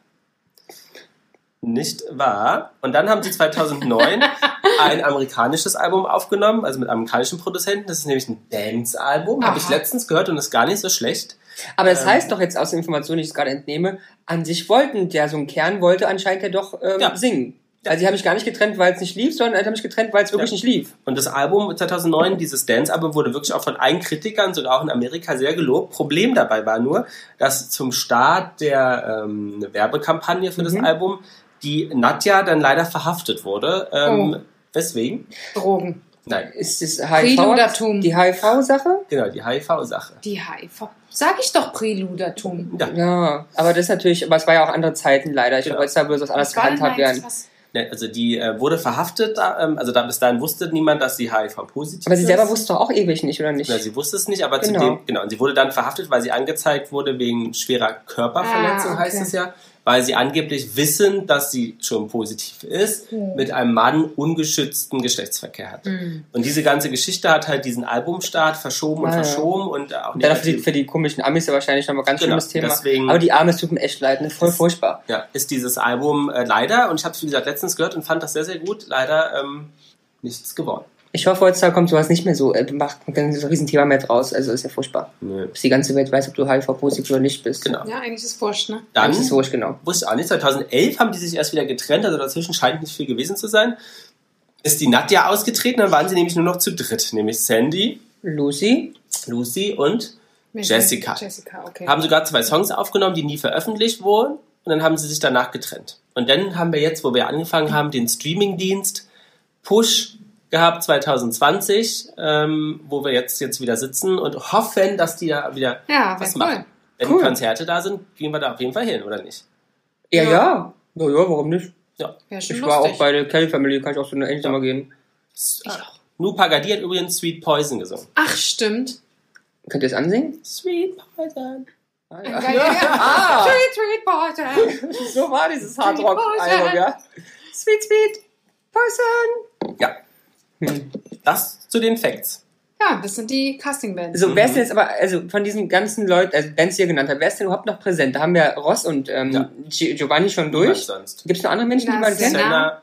Nicht wahr? Und dann haben sie 2009 ein amerikanisches Album aufgenommen, also mit amerikanischen Produzenten. Das ist nämlich ein Dance-Album. Habe ich letztens gehört und ist gar nicht so schlecht. Aber das Ähm. heißt doch jetzt aus der Information, die ich gerade entnehme, an sich wollten, der so ein Kern wollte anscheinend ja doch ähm, Ja. singen. Also die haben mich gar nicht getrennt, weil es nicht lief, sondern die haben mich getrennt, weil es wirklich Ja. nicht lief. Und das Album 2009, dieses Dance-Album, wurde wirklich auch von allen Kritikern, sogar auch in Amerika, sehr gelobt. Problem dabei war nur, dass zum Start der ähm, Werbekampagne für das Mhm. Album die Nadja dann leider verhaftet wurde. Ähm, Oh. Weswegen? Drogen. Nein, Ist das Preludertum. HIV? Die HIV-Sache? genau, die HIV-Sache. Die HIV. Sag ich doch Preludertum. Ja, Ja, aber das ist natürlich, aber es war ja auch andere Zeiten leider. Ich Genau. glaube, heutzutage würde das denn gehandhabt da jetzt werden. was? Also die äh, wurde verhaftet, ähm, also da bis dahin wusste niemand, dass sie HIV-positiv Aber sie ist. selber wusste doch auch ewig nicht, oder nicht? Ja, sie wusste es nicht, aber Genau. zudem, genau, und sie wurde dann verhaftet, weil sie angezeigt wurde wegen schwerer Körperverletzung, Ah, okay. heißt es ja, weil sie angeblich wissen, dass sie schon positiv ist, Hm. mit einem Mann ungeschützten Geschlechtsverkehr hat. Hm. Und diese ganze Geschichte hat halt diesen Albumstart verschoben und Ah, ja. verschoben und auch Und dann für die, für die komischen Amis ja wahrscheinlich nochmal ganz Genau, schlimmes Thema. deswegen- aber die Arme tut mir echt leid, ne? voll furchtbar. Ja, ist dieses Album äh, leider, und ich habe es wie gesagt letztens gehört und fand das sehr, sehr gut, leider ähm, nichts geworden. Ich hoffe, heutzutage kommt sowas nicht mehr so, äh, macht dann so ein Riesenthema mehr draus. Also ist ja furchtbar. Nö. Bis die ganze Welt weiß, ob du HIV-positiv oder nicht bist. Genau. Ja, eigentlich ist wurscht, ne? Dann Das ist wurscht, genau. wusste ich auch nicht. 2011 haben die sich erst wieder getrennt, also dazwischen scheint nicht viel gewesen zu sein. Ist die Nadja ausgetreten, dann waren sie nämlich nur noch zu dritt, nämlich Sandy, Lucy, Lucy und Jessica. Jessica, okay. haben sogar zwei Songs aufgenommen, die nie veröffentlicht wurden und dann haben sie sich danach getrennt. Und dann haben wir jetzt, wo wir angefangen haben, den Streamingdienst Push gehabt 2020, ähm, wo wir jetzt, jetzt wieder sitzen und hoffen, dass die da wieder ja, was wäre machen. cool. Wenn Cool. Konzerte da sind, gehen wir da auf jeden Fall hin, oder nicht? Ja, Ja. ja. Na ja, warum nicht? Ja. Schon Ich war lustig. auch bei der Kelly Family, kann ich auch so eine ähnliche Ja. mal gehen. Ich auch. Nu Pagadi hat übrigens Sweet Poison gesungen. Ach, stimmt. Könnt ihr es ansingen? Sweet Poison. Ah, Ja, ja, ja. Ah, Sweet, sweet boy. so war dieses Hardrock-Album, ja. Sweet, sweet, Poison. Ja. Das zu den Facts. Ja, das sind die Casting-Bands. So, wer ist denn jetzt aber, also von diesen ganzen Leuten, also Bands, die ihr genannt habt, wer ist denn überhaupt noch präsent? Da haben wir Ross und ähm, Ja. Gi- Giovanni schon durch. sonst. Gibt es noch andere Menschen, die Na, man kennt? Senna. Senna.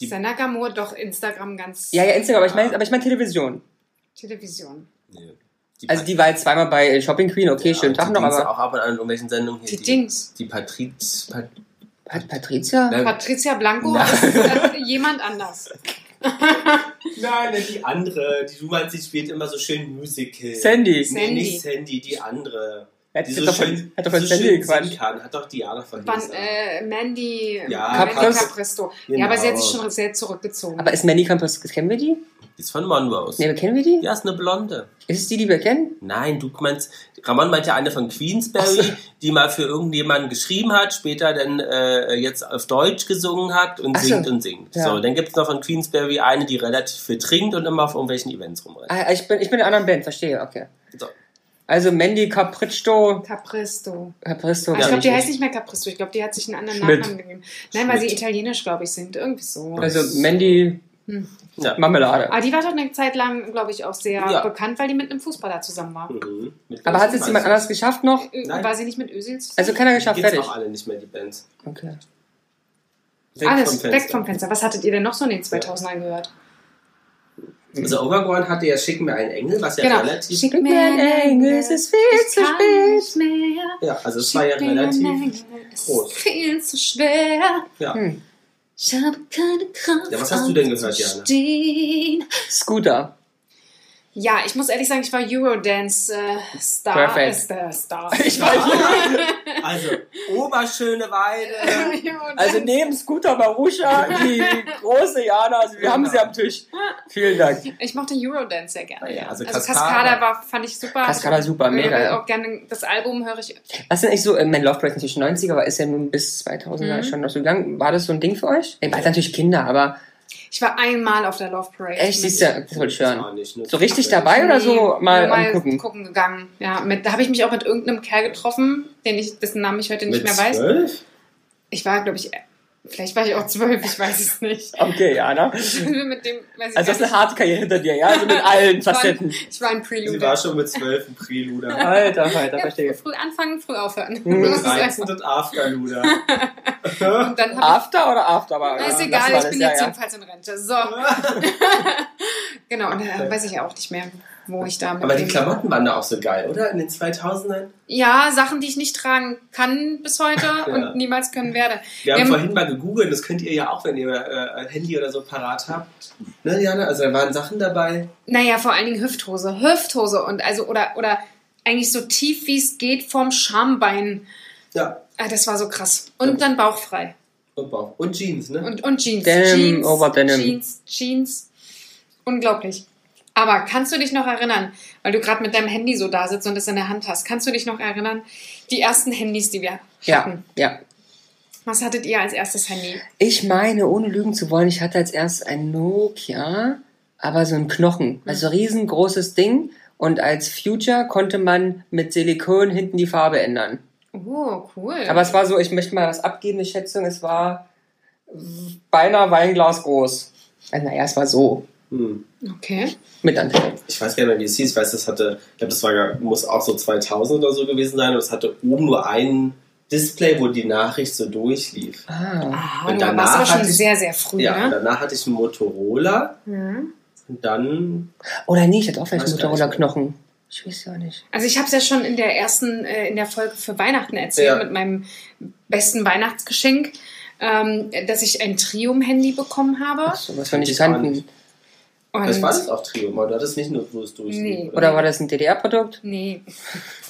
die- Senna Gamur, doch Instagram ganz Ja, ja, Instagram, aber ich meine aber ich mein Television. Television. Nee. Also die war jetzt zweimal bei äh, Shopping Queen, okay, Ja, schönen die Tag noch, Dings aber auch ab und an in irgendwelchen Sendungen hier. Die Dings. Die Patriz. Pat, Pat Patricia? Nein. Patricia Blanco Na. ist äh, jemand anders. Nein, die andere. Die du meinst, die spielt immer so schön Musical. Sandy. Nee, Sandy. nicht Sandy, die andere. Hat Die so so doch von, schön, hat doch von so Sandy gequatscht. kann. Hat doch Diana von gesagt. äh, Mandy, Ja, Mandy Capris. Capristo. Ja, aber sie hat sich Genau. schon sehr zurückgezogen. Aber ist Mandy Campus, kennen wir die? Die ist von Monrose. Ne, kennen wir die? Ja, ist eine Blonde. Ist es die, die wir kennen? Nein, du meinst, Ramon meint ja eine von Queensberry, die mal für irgendjemanden geschrieben hat, später dann äh, jetzt auf Deutsch gesungen hat und Ach so. singt und singt. Ja. So, dann gibt es noch von Queensberry eine, die relativ viel trinkt und immer auf irgendwelchen Events rumrennt. Ah, ich bin, ich bin in einer anderen Band, verstehe, okay. So. Also Mandy Capriccio, Capristo. Capristo. Ah, ich glaube, die heißt nicht mehr Capristo. Ich glaube, die hat sich einen anderen Schmidt. Nachnamen gegeben. Nein, weil sie Schmidt. italienisch, glaube ich, singt. Irgendwie so. Also Mandy Ja. Marmelade. Aber die war doch eine Zeit lang, glaube ich, auch sehr Ja. bekannt, weil die mit einem Fußballer zusammen war. Mhm. Aber hat es jemand anders geschafft noch? Äh, Nein. War sie nicht mit Özil zusammen? Also keiner geschafft, Gibt's fertig. auch alle nicht mehr, die Bands. Okay. Weg Alles vom weg vom Fenster. Was hattet ihr denn noch so in den 2000ern gehört? Also Overground hatte ja Schick mir einen Engel, was ja Genau. relativ... Schick mir ein Engel, es ist viel ich zu spät. mehr. Ja, also es war ja relativ... Engel, es groß. ist viel zu schwer. Ja. Hm. Ich habe keine Kraft. Ja, was hast du denn gehört, Jana? Scooter. Ja, ich muss ehrlich sagen, ich war Eurodance-Star. Perfekt. Äh, Star. Ich weiß Also, Oberschöne Weide. Eurodance. Also neben Scooter Marusha, die große Jana, also wir haben sie am Tisch. Vielen Dank. Ich mochte Eurodance sehr gerne. Ja, Ja. also Also, Cascada. Cascada war, fand ich super. Cascada super, mega, Ich auch gerne das Album höre ich. Was sind eigentlich so, äh, mein Love ist natürlich 90er, aber ist ja nun bis 2000er Mhm. schon noch so gegangen. War das so ein Ding für euch? Ihr wart natürlich Kinder, aber Ich war einmal auf der Love Parade. echt, siehst du, das wollte ich hören. Auch nicht, ne? So richtig dabei oder so Nee, mal nur angucken? gucken gegangen. Ja, mit, da habe ich mich auch mit irgendeinem Kerl getroffen, den ich, dessen Namen ich heute nicht Mit mehr weiß. zwölf? Ich war, glaube ich, vielleicht war ich auch zwölf, ich weiß es nicht. Okay, Jana. mit dem, weiß ich Also das gar ist eine harte Karriere hinter dir, ja? Also mit allen Facetten. nicht. Ich war ein Sie war schon mit zwölf ein Preluder. Alter, Alter, Ja, verstehe. früh anfangen, früh aufhören. Mhm. Das ist 13 einfach- und Afterluder. Und dann ich After oder After? Aber, ist ja, egal, war ich bin jetzt ja. jedenfalls in Rente. So. genau, und da weiß ich ja auch nicht mehr, wo ich da mit Aber die Klamotten waren da auch so geil, oder? In den 2000ern? Ja, Sachen, die ich nicht tragen kann bis heute Ja. und niemals können werde. Wir haben Ähm, vorhin mal gegoogelt, das könnt ihr ja auch, wenn ihr äh, ein Handy oder so parat habt. Ne, Jana? Also da waren Sachen dabei. Naja, vor allen Dingen Hüfthose. Hüfthose und also, oder, oder eigentlich so tief wie es geht vom Schambein. Ja. Ah, das war so krass. Und dann bauchfrei. Und Bauch. Und Jeans, ne? Und, und Jeans. Denim Jeans, over Denim. Jeans, Jeans. Unglaublich. Aber kannst du dich noch erinnern, weil du gerade mit deinem Handy so da sitzt und es in der Hand hast, kannst du dich noch erinnern, die ersten Handys, die wir Ja, hatten? ja. Was hattet ihr als erstes Handy? Ich meine, ohne lügen zu wollen, ich hatte als erstes ein Nokia, aber so ein Knochen. Also riesengroßes Ding. Und als Future konnte man mit Silikon hinten die Farbe ändern. Oh, cool. Aber es war so, ich möchte mal was abgeben, eine Schätzung, es war beinahe Weinglas groß. Also, naja, es war so. Hm. okay. Mit Antenne. Ich weiß gar nicht mehr, wie es hieß. Ich weiß, das hatte, ich glaube, das war, ja- muss auch so 2000 oder so gewesen sein. Und es hatte oben nur ein Display, wo die Nachricht so durchlief. Ah. Ah, Und danach aber schon hatte ich- sehr, sehr früh, Ja, und ne? danach hatte ich einen Motorola. Mhm. Und dann, Oder nee, ich hatte auch vielleicht nicht Motorola-Knochen. Ich weiß ja nicht. Also ich habe es ja schon in der ersten, äh, in der Folge für Weihnachten erzählt, Ja. mit meinem besten Weihnachtsgeschenk, ähm, dass ich ein Trium-Handy bekommen habe. Ach so, was wir nicht kannten. Und das war das auch Trio, aber du hattest nicht nur bloß durch. Nee. Oder war das ein DDR-Produkt? Nee.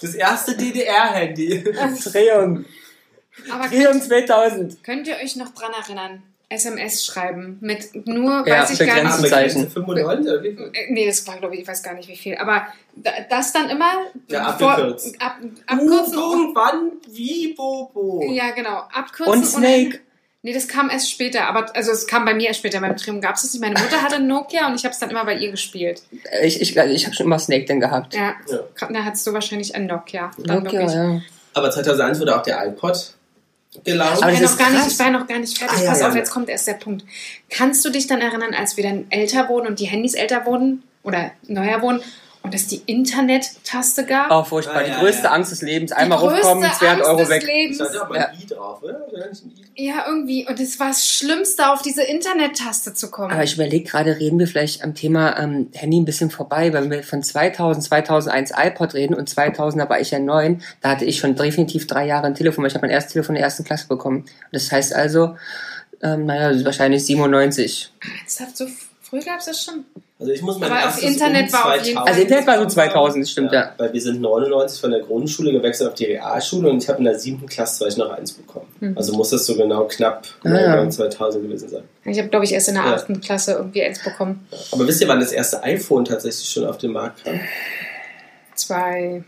Das erste DDR-Handy. Triumph. Aber Triumph könnt, 2000. könnt ihr euch noch dran erinnern? SMS schreiben mit nur, Ja, weiß ich gar nicht. Zeichen. 95 oder wie viel? Äh, Nee, das war, glaube ich, ich weiß gar nicht wie viel. Aber da- das dann immer Ja, vor- abgekürzt. ab, abkürzen. Uh, irgendwann wie Bobo. ja, genau. Abkürzen. Und Snake. Nee, das kam erst später, aber also es kam bei mir erst später. Beim Triumph gab es das nicht. Meine Mutter hatte ein Nokia und ich habe es dann immer bei ihr gespielt. Ich, ich, ich habe schon immer Snake dann gehabt. Ja, Ja. da hattest du wahrscheinlich ein Nokia. Dann Nokia, wirklich. ja. Aber 2001 wurde auch der iPod gelauncht. Ich Aber war, noch gar nicht, ich war noch gar nicht fertig. Ah, ja, Pass ja, auf, ja. jetzt kommt erst der Punkt. Kannst du dich dann erinnern, als wir dann älter wurden und die Handys älter wurden oder neuer wurden und es die Internet-Taste gab? Auch furchtbar. Ah, die ja, größte ja. Angst des Lebens. Einmal hochkommen, 200 Angst Euro weg. Lebens. Da ist auch mal Ja. ein I drauf, oder? Ja, irgendwie. Und es war das Schlimmste, auf diese Internet-Taste zu kommen. Aber ich überlege gerade, reden wir vielleicht am Thema ähm, Handy ein bisschen vorbei, weil wir von 2000, 2001 iPod reden und 2000, da war ich ja neun, da hatte ich schon definitiv drei Jahre ein Telefon, weil ich habe mein erstes Telefon in der ersten Klasse bekommen. Das heißt also, ähm, naja, wahrscheinlich 97. Ernsthaft, so früh gab es das schon? Also ich muss mein Aber auf Internet um war auf jeden 2000 Also Internet war so 2000, das stimmt, ja. Weil wir sind 99 von der Grundschule gewechselt auf die Realschule und ich habe in der siebten Klasse zwei noch eins bekommen. Mhm. Also muss das so genau knapp Ah, ja. 99, 2000 gewesen sein. Ich habe, glaube ich, erst in der Ja. achten Klasse irgendwie eins bekommen. Aber wisst ihr, wann das erste iPhone tatsächlich schon auf den Markt kam? Zwei.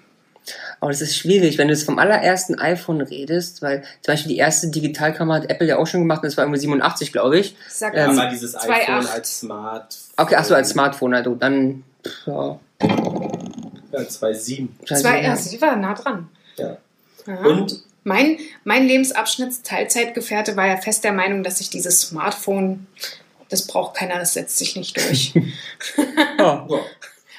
Aber das ist schwierig, wenn du jetzt vom allerersten iPhone redest, weil zum Beispiel die erste Digitalkamera hat Apple ja auch schon gemacht, und das war irgendwie 87, glaube ich. Ich sag Ähm, Aber dieses 2,8. iPhone als Smart. Okay, ach so, als Smartphone, also dann, pff, ja. Ja, 2,7. zwei, ja, sie war nah dran. Ja. Ja. Und Mein, mein Lebensabschnitts-Teilzeitgefährte war ja fest der Meinung, dass sich dieses Smartphone, das braucht keiner, das setzt sich nicht durch. Ja.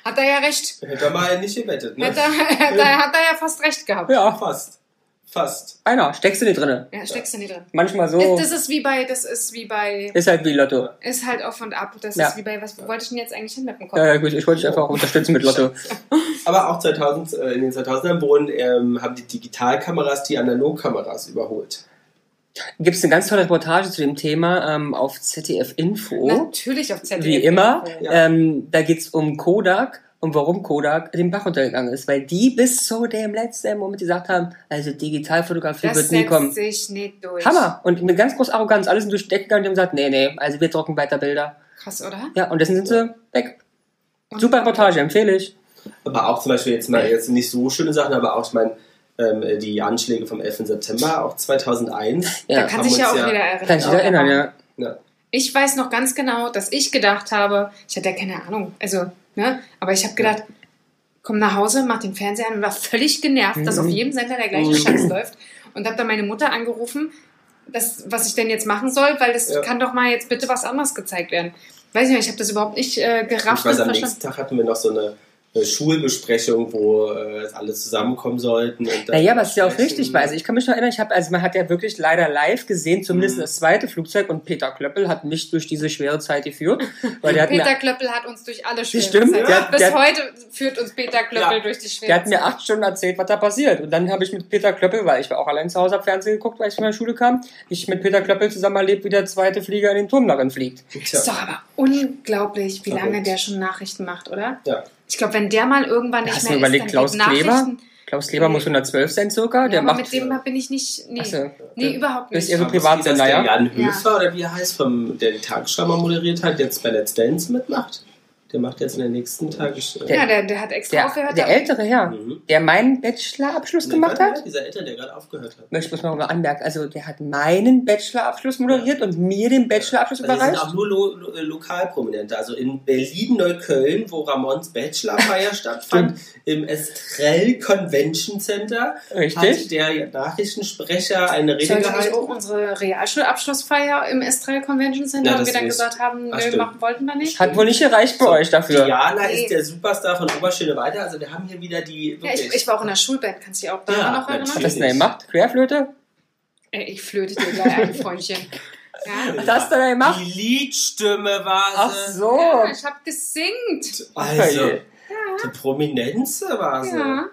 Hat er ja recht. hätte er mal nicht gewettet, ne? Hat er, hat, er, hat er ja fast recht gehabt. ja, Fast. Fast. einer, steckst du nicht drinne. Ja, steckst du nicht drin. Manchmal so, Das ist wie bei, das ist wie bei, ist halt wie Lotto. ist halt auf und ab. Das Ja. ist wie bei, was wollte ich denn jetzt eigentlich hin mit dem Kopf? Ja, ja, gut, ich wollte dich einfach auch unterstützen mit Lotto. Aber auch 2000, äh, in den 2000ern wurden, ähm, haben die Digitalkameras die Analogkameras überholt. Gibt es eine ganz tolle Reportage zu dem Thema ähm, auf ZDF Info, Natürlich auf ZDF. wie immer. Ja. Ähm, da geht's um Kodak und warum Kodak den Bach runtergegangen ist. Weil die bis zu dem letzten Moment gesagt haben, also Digitalfotografie Das wird nie setzt kommen. sich nicht durch. Hammer! Und mit ganz großer Arroganz alles sind durch die Decke gegangen und haben gesagt, nee, nee, also wir drucken weiter Bilder. Krass, oder? Ja, und deswegen sind sie weg. Und- Super Reportage, empfehle ich. Aber auch zum Beispiel jetzt mal jetzt nicht so schöne Sachen, aber auch, ich meine, ähm, die Anschläge vom 11. September, auch 2001. Ja, da kann sich ja auch ja- jeder erinnern. kann ich dich erinnern, ja. Ja. Ich weiß noch ganz genau, dass ich gedacht habe, ich hatte ja keine Ahnung, also, ne, aber ich habe gedacht, komm nach Hause, mach den Fernseher an und war völlig genervt, dass auf jedem Sender der gleiche Scheiß läuft und habe dann meine Mutter angerufen, das, was ich denn jetzt machen soll, weil das Ja. kann doch mal jetzt bitte was anderes gezeigt werden. Weiß ich nicht, ich habe das überhaupt nicht äh, Ich gerafft weiß, und am nächsten. Tag hatten wir noch so eine Schulbesprechung, wo äh, alle zusammenkommen sollten. Und dann Naja, aber es ist ja auch richtig, weil also ich kann mich noch erinnern, ich habe, also man hat ja wirklich leider live gesehen, zumindest Mhm. das zweite Flugzeug und Peter Klöppel hat mich durch diese schwere Zeit geführt, weil der hat Peter mir, Klöppel hat uns durch alle schwere stimmt, der hat- Bis der heute führt uns Peter Klöppel Ja. durch die schwere der hat mir Zeit. acht Stunden erzählt, was da passiert. Und dann habe ich mit Peter Klöppel, weil ich war auch allein zu Hause, hab Fernsehen geguckt, weil ich von der Schule kam, ich mit Peter Klöppel zusammen erlebt, wie der zweite Flieger in den Turm darin fliegt. Ist doch aber unglaublich, wie lange Verrückt. der schon Nachrichten macht, oder? Ja. Ich glaube, wenn der mal irgendwann nicht Hast du mehr überlegt, ist, Klaus dann geht Kleber? Klaus Kleber Nee. muss 112 sein circa, Ja, der aber macht... mit dem bin ich nicht. Nee, so. nee überhaupt Ist nicht. ihr so Aber wussten privat Sie, dass sind, der naja. Jan Höfer, oder wie er heißt, vom, der die Tagesschau mal moderiert hat, jetzt bei Let's Dance mitmacht? Der macht jetzt in der nächsten Tagesschau. ja, der, der hat extra Der, aufgehört. der ältere Herr, Mhm. der meinen Bachelorabschluss gemacht Ja, hat, Dieser Ältere, der gerade aufgehört hat. möchte ich mal anmerken, also der hat meinen Bachelorabschluss moderiert und mir den Bachelorabschluss Also die sind überreicht. auch nur lo lo Lokalprominente. Also in Berlin-Neukölln, wo Ramons Bachelorfeier stattfand, im Estrell Convention Center, hat Richtig. der Nachrichtensprecher eine Rede Sollte nicht gehalten. auch unsere Realschulabschlussfeier im Estrell Convention Center, Ja, wo das wir dann gesagt haben, Ach, stimmt. machen wollten wir nicht. Hat wohl nicht gereicht bei euch dafür. Diana Nee. ist der Superstar von Oberschöneweide. Also wir haben hier wieder die... Ja, ich, ich war auch in der Schulband, kannst du dich auch daran Ja, noch erinnern? Was hast du denn gemacht? Querflöte? Ey, ich flöte dir gleich ein, Freundchen. Ja, Was hast du denn gemacht? Die Liedstimme war Ach so. ja ich hab gesingt. Also, Okay. die Prominenz war sie. Ja.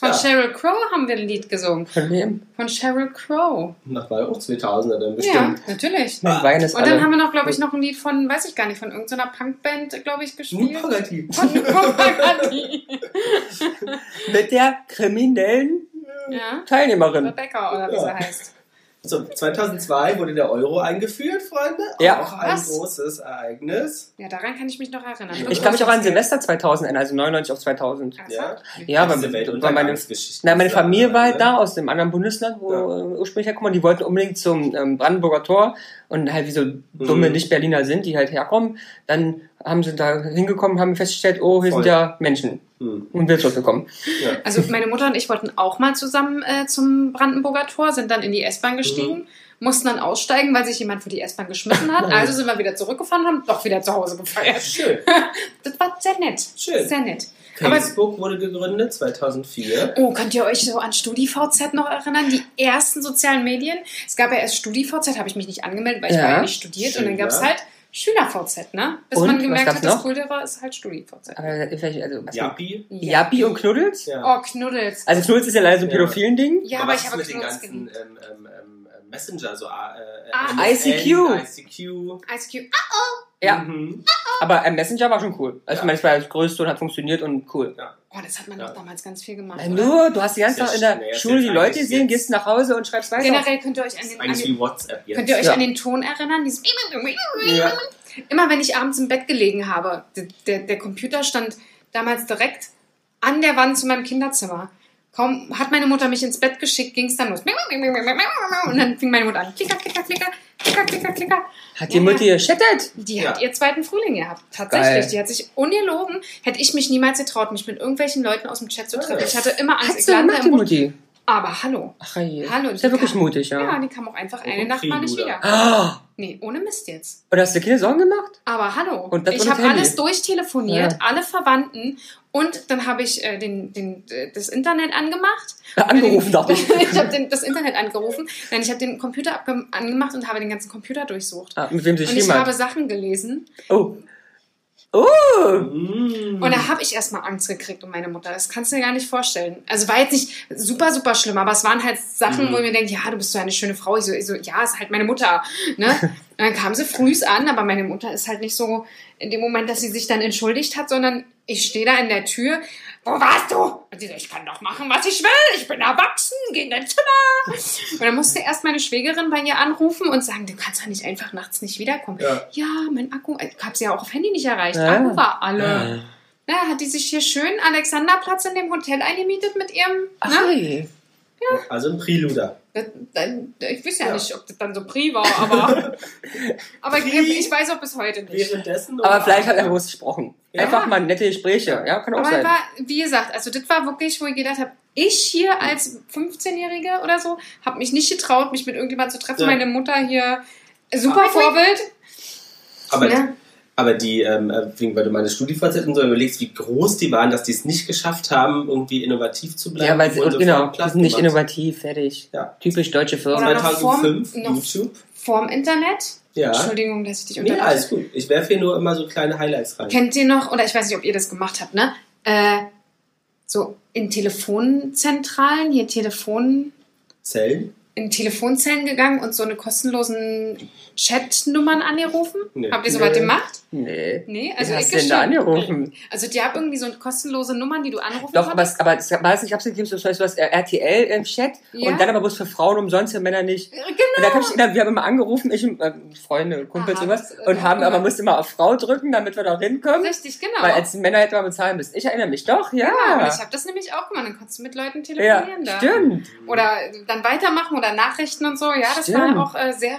Von Ja. Sheryl Crow haben wir ein Lied gesungen. Von wem? Von Sheryl Crow. Nach war ja auch 2000er dann Ja, bestimmt. natürlich. Mein Wein ist Und dann alle. haben wir noch, glaube ich, noch ein Lied von, weiß ich gar nicht, von irgendeiner Punkband, glaube ich, gespielt. Pagati. Von Pagani. Mit der kriminellen Ja. Teilnehmerin. Rebecca oder wie Ja. sie heißt. So, 2002 wurde der Euro eingeführt, Freunde. Ja. Auch ein Was? großes Ereignis. Ja, daran kann ich mich noch erinnern. Ich kann mich auch an Silvester 2000 erinnern, also 99 auf 2000. Also, Ja. Ja, weil, weil meine, na, meine Familie war halt Ne? da aus dem anderen Bundesland, wo Ja. äh, ursprünglich herkommen. Die wollten unbedingt zum ähm, Brandenburger Tor und halt wie so dumme Mhm. Nicht-Berliner sind, die halt herkommen. Dann haben sie da hingekommen, haben festgestellt, oh, hier Voll. sind ja Menschen. Hm. Und wir zurückgekommen. Ja. Also meine Mutter und ich wollten auch mal zusammen äh, zum Brandenburger Tor, sind dann in die S-Bahn gestiegen, mussten dann aussteigen, weil sich jemand vor die S-Bahn geschmissen hat. Also sind wir wieder zurückgefahren und haben doch wieder zu Hause gefeiert. Schön. Das war sehr nett. Schön. Sehr nett. Aber Facebook wurde gegründet 2004. Oh, könnt ihr euch so an StudiVZ noch erinnern? Die ersten sozialen Medien? Es gab ja erst StudiVZ, habe ich mich nicht angemeldet, weil ich Ja. war ja nicht studiert. und dann gab es Schön, ja. halt SchülerVZ, ne? Bis Und? man gemerkt hat, das noch? Coolere ist halt StudiVZ. Aber vielleicht, also, was Jappi. Jappi und Knuddels? Ja. Oh, Knuddels. Also Knuddels ist ja leider so ein Ja. pädophilen Ding. ja, Aber aber was ich ist habe mit den Knuddels ganzen geliebt. ähm, ähm, ähm, Messenger, so Ah, äh, ICQ. ICQ. Ice Cube. Ja, Mhm. aber äh, Messenger war schon cool. Also Ja. ich meine, es war das Größte und hat funktioniert und cool. Oh, das hat man Ja. doch damals ganz viel gemacht. Nein, nur, du hast die ganze ja Tag in der ist Schule die Leute gesehen, gehst nach Hause und schreibst weiter. Generell könnt ihr euch an den, an den wie WhatsApp jetzt. Könnt ihr euch Ja. an den Ton erinnern? Dieses Ja. Immer wenn ich abends im Bett gelegen habe, der, der, der Computer stand damals direkt an der Wand zu meinem Kinderzimmer. Kaum hat meine Mutter mich ins Bett geschickt, ging es dann los. Und dann fing meine Mutter an. Klicker, klicker, klicker, klicker, klicker, klicker. Hat die Ja, Mutti geschattet? Die Ja. hat ihr zweiten Frühling gehabt. Tatsächlich. Geil. Die hat sich ungelogen, hätte ich mich niemals getraut, mich mit irgendwelchen Leuten aus dem Chat zu treffen. Ja. Ich hatte immer Angst. Hat Ich lande im Mutti? Aber hallo. Ach je. Hallo, Ist ja die wirklich kam- mutig, ja. Ja, die kam auch einfach eine Und Nacht mal nicht wieder. Ah, Nee, ohne Mist jetzt. und hast du dir keine Sorgen gemacht? Aber hallo, Und das ich habe alles durchtelefoniert, Ja. alle Verwandten und dann habe ich äh, den, den, äh, das Internet angemacht. Angerufen, dachte ich. ich habe das Internet angerufen, nein, ich habe den Computer angemacht und habe den ganzen Computer durchsucht. Ah, mit wem sie Und ich habe. Sachen gelesen Oh. Oh. Mm. und da habe ich erstmal Angst gekriegt um meine Mutter. Das kannst du dir gar nicht vorstellen. Also war jetzt nicht super, super schlimm, aber es waren halt Sachen, Mhm. wo ich mir denke, ja, du bist so eine schöne Frau. Ich so, ich so ja, ist halt meine Mutter. Ne? Und dann kam sie frühs an, aber meine Mutter ist halt nicht so in dem Moment, dass sie sich dann entschuldigt hat, sondern ich stehe da in der Tür. Wo warst du? Und sie so, ich kann doch machen, was ich will. Ich bin erwachsen, geh in dein Zimmer. Und dann musste erst meine Schwägerin bei ihr anrufen und sagen, du kannst ja nicht einfach nachts nicht wiederkommen. Ja. Ja, mein Akku, ich habe sie ja auch auf Handy nicht erreicht. Ja. Akku war alle. Ja, hat die sich hier schön Alexanderplatz in dem Hotel eingemietet mit ihrem. Ach Ne? je. Also ein Preluder. Das, ich weiß ja, Ja. nicht, ob das dann so Pri war, aber, aber ich, Pri? ich weiß auch bis heute nicht. Währenddessen. Aber oder vielleicht hat er groß gesprochen. Ja. Einfach mal nette Gespräche. Ja, kann auch Aber sein. war, wie gesagt, also das war wirklich, wo ich gedacht habe, ich hier als 15-Jährige oder so, habe mich nicht getraut, mich mit irgendjemandem zu treffen. Ja. Meine Mutter hier, super Ah. Vorbild. Aber, Ne? Aber die, ähm, äh, wegen, weil du meine StudiVZ und so überlegst, wie groß die waren, dass die es nicht geschafft haben, irgendwie innovativ zu bleiben. Ja, weil sie, genau, die platt sind nicht gemacht. innovativ, fertig. Ja. Typisch deutsche Firmen. Oder noch 2005, vorm- noch- YouTube. Vorm Internet. Ja. Entschuldigung, dass ich dich unterbreche. alles gut. Ich werfe hier nur immer so kleine Highlights rein. Kennt ihr noch, oder ich weiß nicht, ob ihr das gemacht habt, ne? Äh, so in Telefonzentralen, hier Telefon, Zellen? In Telefonzellen gegangen und so eine kostenlosen Chatnummern angerufen? Nee. Habt ihr sowas Nee. gemacht? Nee. Nee, Also Wie hast ich denn da schon. angerufen? Also die haben irgendwie so kostenlose Nummern, die du anrufen Doch, aber, konntest. es- aber es war es nicht so zum Beispiel was äh, RTL im Chat Ja. und dann aber bloß für Frauen umsonst, für Männer nicht. Genau. Und da kann ich wir haben immer angerufen, ich und äh, Freunde, Kumpels Aha, und was, das, äh, und haben ja. aber mussten immer auf Frau drücken, damit wir da hinkommen. Richtig, genau. Weil als Männer hätte man bezahlen müssen. Ich erinnere mich doch, ja. ja, und ich habe das nämlich auch gemacht. Dann konntest du mit Leuten ja, telefonieren da. stimmt. Oder dann weitermachen oder Nachrichten und so. Ja, das Stimmt. war auch äh, sehr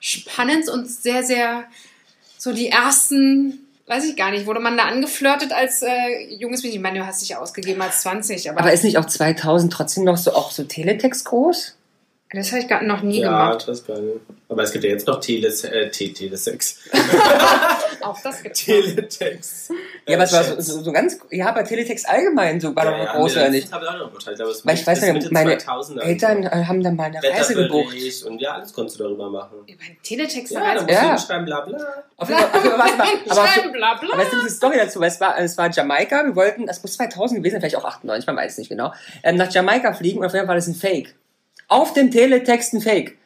spannend und sehr, sehr so die ersten, weiß ich gar nicht, wurde man da angeflirtet als äh, junges Mädchen. Ich meine, du hast dich ausgegeben als 20, aber, Aber ist nicht auch 2000 trotzdem noch so auch so Teletext groß? das habe ich gar noch nie Ja, gemacht. das gar nicht. Aber es gibt ja jetzt noch Tele äh, Telesex. Auch das gibt's. noch. Teletext. Ja, aber es war Äh, so, so, ganz, ja, aber Teletext allgemein so war Ja, doch ja, noch groß oder das nicht? habe ich auch noch geteilt, aber es Weil ich weiß ja, Mitte meine 2000er Eltern haben dann mal eine Reise gebucht. Und ja, alles konntest du darüber machen. Über Teletext Ja, musst Ja. du hinschreiben, bla bla. Auf jeden Fall, warte mal, aber, Schreiben, bla bla. aber es gibt eine Story dazu, weil es war, es war Jamaika, wir wollten, das muss 2000 gewesen sein, vielleicht auch 98, man weiß es nicht genau, ähm, nach Jamaika fliegen und auf jeden Fall war das ein Fake. Auf dem Teletext ein Fake.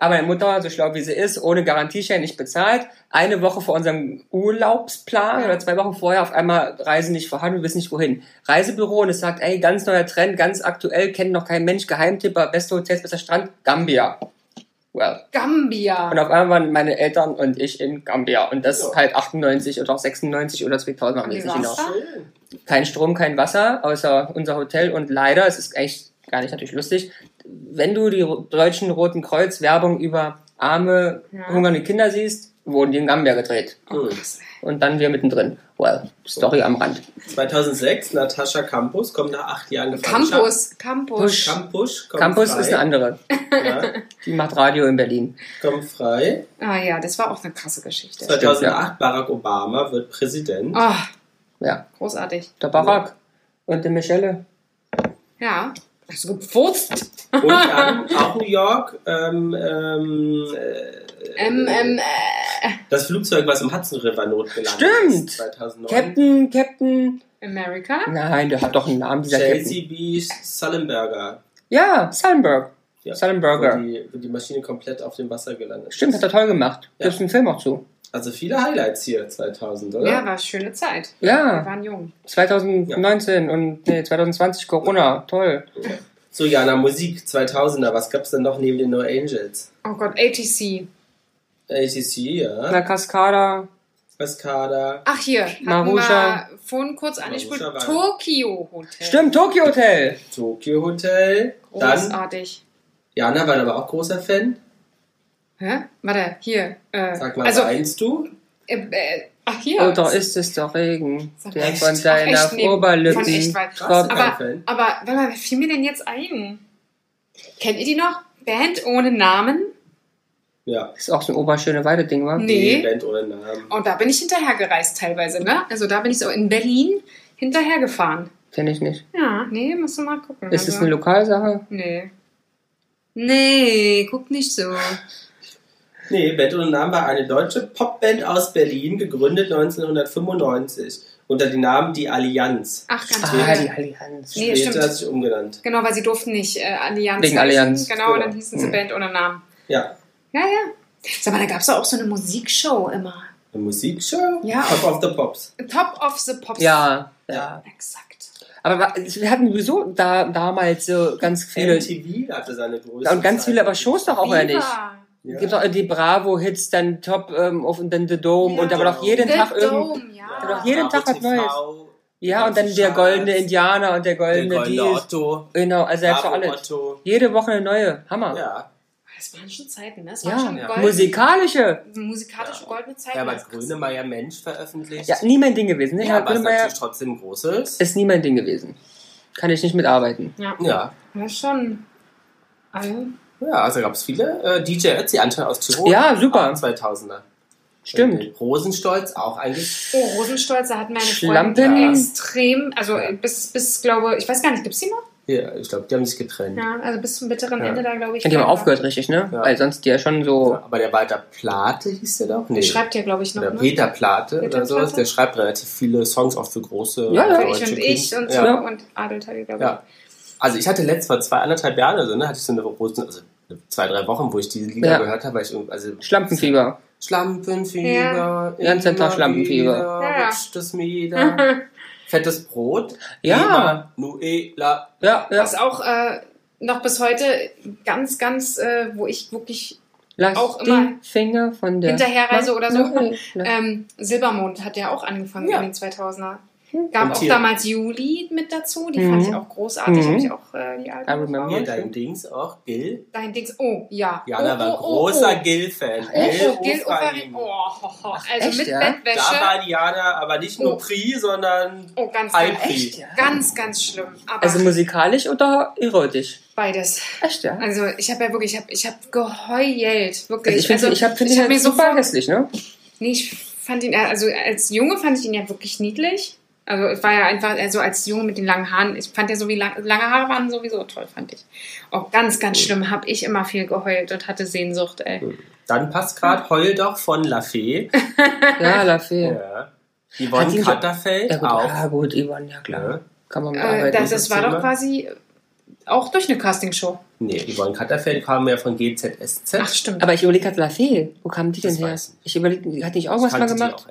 Aber meine Mutter, so schlau wie sie ist, ohne Garantieschein nicht bezahlt, eine Woche vor unserem Urlaubsplan oder zwei Wochen vorher auf einmal Reise nicht vorhanden, wir wissen nicht wohin. Reisebüro und es sagt, ey, ganz neuer Trend, ganz aktuell, kennt noch kein Mensch, Geheimtipper, beste Hotels, bester Strand, Gambia. Well. Gambia. Und auf einmal waren meine Eltern und ich in Gambia. Und das Ja. halt 98 oder auch 96 oder 2000, man nicht genau. Kein Strom, kein Wasser, außer unser Hotel. Und leider, es ist eigentlich gar nicht natürlich lustig, wenn du die deutschen Roten Kreuz Werbung über arme, Ja. hungernde Kinder siehst, wurden die in Gambia gedreht. Oh, krass. Und dann wir mittendrin. Well, Story am Rand. 2006, Natascha Campus kommt nach acht Jahren Gefangenschaft. Campus. Campus. Campus kommt Campus frei. ist eine andere. Ja, Die macht Radio in Berlin. kommt frei. Ah ja, das war auch eine krasse Geschichte. 2008, Barack Obama wird Präsident. Oh, Ja, großartig. der Barack und die Michelle. Ja. Hast du gefurzt? Und dann auch New York. Ähm, ähm, äh, Ähm, ähm, äh, das Flugzeug, was im Hudson River notgelandet Stimmt. ist. 2009. Captain, Captain. America? Nein, der hat doch einen Namen, dieser Captain. Chelsea Beach Sullenberger. Ja, Sullenberg. Ja, Sullenberger. Wo die, wo die Maschine komplett auf dem Wasser gelandet Stimmt, hat er toll gemacht. Ja. Gibt es einen Film auch zu. Also viele Highlights hier 2000, oder? Ja, war eine schöne Zeit. Wir Ja, waren jung. 2019 und nee, 2020 Corona. Toll. So, Jana, Musik 2000er. Was gab's denn noch neben den No Angels? Oh Gott, ATC. ACC, ja. Na, Cascada. Cascada. Ach hier, Marusha. wir vorhin kurz angespielt. Tokyo Hotel. Stimmt, Tokyo Hotel. Tokyo Hotel. Dann, Großartig. Jana war aber auch großer Fan. Hä? Warte, hier. Äh, Sag mal, also, weinst du? äh, äh, ach hier. Oder Oh, ist es doch Regen, Sag der echt? von Ach, deiner echt? Nee, Oberlippen echt weit. Krass, kommt. aber, aber, warte mal, wer fiel mir denn jetzt ein? Kennt ihr die noch? Band ohne Namen? Ja. Ist auch so ein Oberschöne Weide-Ding, wa? Nee. Band ohne Namen. Und da bin ich hinterhergereist teilweise, ne? Also da bin ich so in Berlin hinterhergefahren. Kenn ich nicht. Ja, nee, musst du mal gucken. Ist es also, eine Lokalsache? Nee. Nee, guck nicht so. Nee, Band ohne Namen war eine deutsche Popband aus Berlin, gegründet 1995 unter dem Namen Die Allianz. Ach, ganz Ah, die Allianz. Nee, Später stimmt. hat sich umgenannt. Genau, weil sie durften nicht äh, Allianz Wegen. Allianz. Genau, Genau. dann hießen sie Hm. Band ohne Namen. Ja. Ja, ja. Sag mal, da gab es auch so eine Musikshow immer. Eine Musikshow? Ja. Top of the Pops. Top of the Pops. Ja, ja. Exakt. Aber wir hatten sowieso da, damals so ganz viele. MTV hatte seine größte Und ganz viele aber. Shows doch auch, oder nicht? Ja. Gibt auch die Bravo-Hits, dann Top ähm, auf und dann The Dome Ja. und da war doch jeden The Tag irgend. Dome, ja. Ja, doch jeden Tag was TV, Neues. Ja, und dann der Charts, goldene Indianer und der Der goldene goldene dies. Otto. Genau, also er hat Bravo alles. Otto. Jede Woche eine neue. Hammer. Ja. Das waren schon Zeiten, ne? Das Ja, schon Ja. musikalische. musikalische goldene Zeiten. Ja, aber. Grönemeyer Mensch veröffentlicht. Ja, nie mein Ding gewesen. Ne? Ja, aber Grönemeyer natürlich trotzdem großes. ist nie mein Ding gewesen. Kann ich nicht mitarbeiten. Ja, Ja. ja schon. Also, Ja, also gab es viele. Äh, DJ Ötzi, Anton aus Tirol. Ja, super. Auch 2000er. Stimmt. Und Rosenstolz, auch eigentlich. oh, Rosenstolz, da hatten meine Schlampen. Freunde extrem, also Ja. bis, bis, glaube ich, weiß gar nicht, gibt's die noch? Ja, ich glaube, die haben sich getrennt. Ja, also bis zum bitteren Ja. Ende da, glaube ich. Die haben aufgehört, richtig, ne? Ja. Weil sonst die ja schon so. Aber der Walter Plate hieß der doch? Nee. Der schreibt ja, glaube ich, noch, Oder ne? Peter Plate Peter oder sowas. Der schreibt relativ viele Songs auch für große Ja, ja. Ich und ich und so Ja. und Adelteil, glaube ich. Also ich hatte letzt vor zwei, anderthalb Jahren oder so, ne, hatte ich so eine große, also zwei, drei Wochen, wo ich diese Lieder Ja. gehört habe, weil ich irgendwie, also Schlampenfieber. Schlampenfieber, Ja. Ganz Tag Schlampenfieber. Ja. rutscht es wieder. Fettes Brot. Ja. Emanuela. Ja, ja. Was auch äh, noch bis heute ganz, ganz, äh, wo ich wirklich Lass auch die immer Finger von der. Hinterherreise oder so. Ähm, Silbermond hat ja auch angefangen Ja. in den 2000er. Gab Und auch hier- damals Juli mit dazu, die Mhm. fand ich auch großartig. Mhm. Hab ich auch äh, die I alten. remember. Hier dein Dings auch, Gil. Dein Dings. Oh, ja. Jana oh, war oh, oh, großer oh. Gil-Fan. Oh, oh, Gil Ofarim. Ofarim. Oh, ho. Also echt, mit ja? Bettwäsche. Da war Diana aber nicht nur Oh. Pri, sondern oh, ganz, High ganz, Pri. Echt, ja? ganz, ganz schlimm. Aber Also musikalisch oder erotisch? beides. Echt, ja? Also ich habe ja wirklich, ich habe ich hab geheult. Wirklich. Also ich finde, ich hab, find ich ihn halt mir super sofort hässlich, ne? Nee, ich fand ihn, also als Junge fand ich ihn ja wirklich niedlich. Also es war ja einfach, also als Junge mit den langen Haaren, ich fand ja so wie lang, lange Haare waren sowieso toll, fand ich. Auch ganz, ganz schlimm, habe ich immer viel geheult und hatte Sehnsucht, ey. dann passt gerade Heul doch von La Fee. Ja, La Fee. Ja. Hat Yvonne Katterfeld Ja, gut, auch. ja, gut, Yvonne, ja klar. Ja. Kann man Äh, bearbeiten. das, das war doch quasi auch durch eine Castingshow. Nee, Yvonne Katterfeld kam ja von GZSZ. Ach, stimmt. Aber ich überlege gerade, La Fee, wo kam die denn Das her? ich überlege, hat die nicht irgendwas mal gemacht? auch.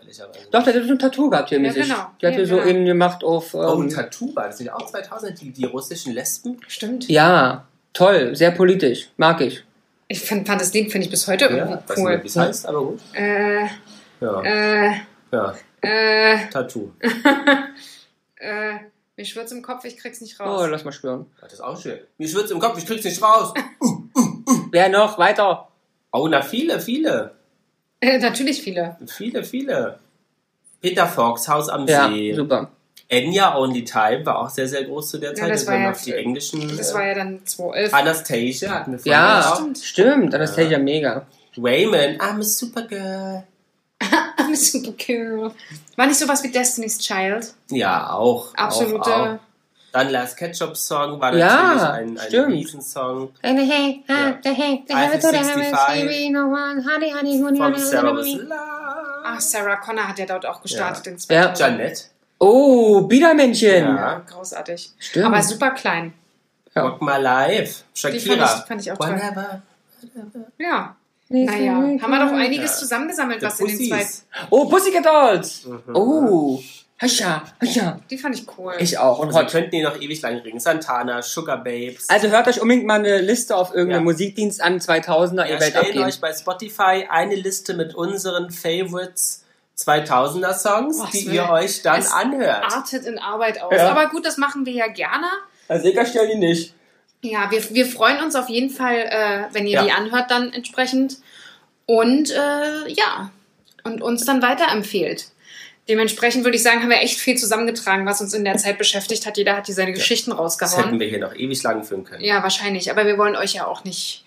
Doch, der hat so ein Tattoo gehabt hier Ja, mit sich. genau. Die hat hier Ja, so genau. innen gemacht auf. Oh, ein Ähm, Tattoo war das nicht auch 2000, die, die russischen Lesben? stimmt. ja, toll, sehr politisch. Mag ich. Ich fand, fand das Lied, finde ich bis heute Ja, irgendwie weiß nicht cool. wie es heißt, aber gut. Äh, Ja, äh, ja. äh, Tattoo. äh, mir schwirrt im Kopf, ich krieg's nicht Oh, raus. lass mal spüren. Das ist auch schön. Mir schwitzt im Kopf, ich krieg's nicht raus. Wer noch? Weiter. Oh, na, viele, viele. Äh, natürlich viele. Viele, viele. Peter Fox, Haus am Ja, See. super. Enya Only Time war auch sehr, sehr groß zu der Zeit. das das war waren ja- die englischen. Das äh, war ja dann 2011. Anastasia hatten wir vorhin Ja, auch. stimmt. stimmt. Anastasia mega. Raymond, I'm a Supergirl. I'm super cool. War nicht sowas wie Destiny's Child? Ja, auch. Absolute. Auch, auch. Dann Last Ketchup Song war Ja, natürlich ein, ein stimmt. Riesensong Hey, hey, Ja. hey, hey, Eiffel 65 no one, honey, honey, honey, von honey, Sarah honey. Ah, Sarah Connor hat ja dort auch gestartet in Ja. 2000. Janet. Oh, Biedermännchen. Ja. Ja, großartig. Stimmt. Aber super klein. Ja. Rock My Life. Die fand Shakira. ich, fand ich auch toll. Whenever. Ja. Naja, haben wir doch einiges Ja. zusammengesammelt, was in den zwei. Oh, Pussycat Dolls. Mhm. Oh, hascha, hascha. Die fand ich cool. Ich auch. Und Also wir könnten die noch ewig lang reden. Santana, Sugar Babes. Also hört euch unbedingt mal eine Liste auf irgendeinem Ja. Musikdienst an, 2000er, Wir ihr werdet stellen abgehen. euch bei Spotify eine Liste mit unseren Favorites 2000er Songs, es die will- ihr euch dann es anhört. artet in Arbeit aus. Ja. Aber gut, das machen wir ja gerne. Also ich stellen die nicht. Ja, wir, wir freuen uns auf jeden Fall, äh, wenn ihr Ja. die anhört, dann entsprechend. Und äh, ja, und uns dann weiterempfehlt. Dementsprechend würde ich sagen, haben wir echt viel zusammengetragen, was uns in der Zeit beschäftigt hat. Jeder hat hier seine Geschichten Das hätten rausgehauen. wir hier noch ewig lang führen können. Ja, wahrscheinlich. Aber wir wollen euch ja auch nicht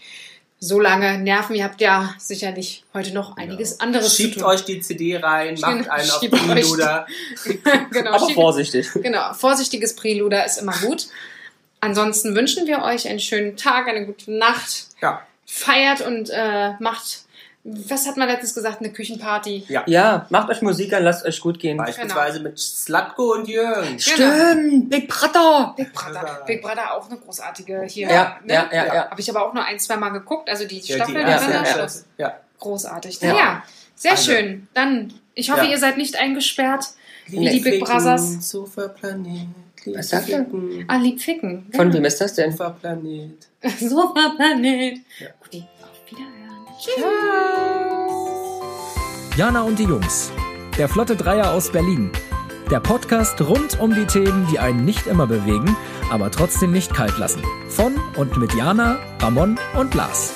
so lange nerven. Ihr habt ja sicherlich heute noch einiges anderes Schiebt zu tun. euch die CD rein, macht Genau, einen auf schiebt Preluder. genau, Aber schiebt- vorsichtig. Genau, vorsichtiges Preluder ist immer gut. Ansonsten wünschen wir euch einen schönen Tag, eine gute Nacht. Ja. Feiert und äh, macht, was hat man letztens gesagt, eine Küchenparty. ja. Ja, macht euch Musik an, lasst euch gut gehen. Beispielsweise mit Slatko und Jürgen. Stimmt, Big Brother. Big Brother. Big Brother auch eine großartige hier. Ja, ne? ja, ja, ja. Habe ich aber auch nur ein, zwei Mal geguckt. Also die Ja, die Staffel erste, dann am ja, Schluss. ja. Großartig. Ja. Ja, sehr Also. schön. Dann, ich hoffe, Ja. ihr seid nicht eingesperrt. Wie die Big Brothers. Was sagt er? Ficken, Ah, lieb ficken. Von wem ist das denn? Superplanet. Superplanet. Ja. Guti, auf Wiederhören. Tschüss. Jana und die Jungs. Der Flotte Dreier aus Berlin. Der Podcast rund um die Themen, die einen nicht immer bewegen, aber trotzdem nicht kalt lassen. Von und mit Jana, Ramon und Lars.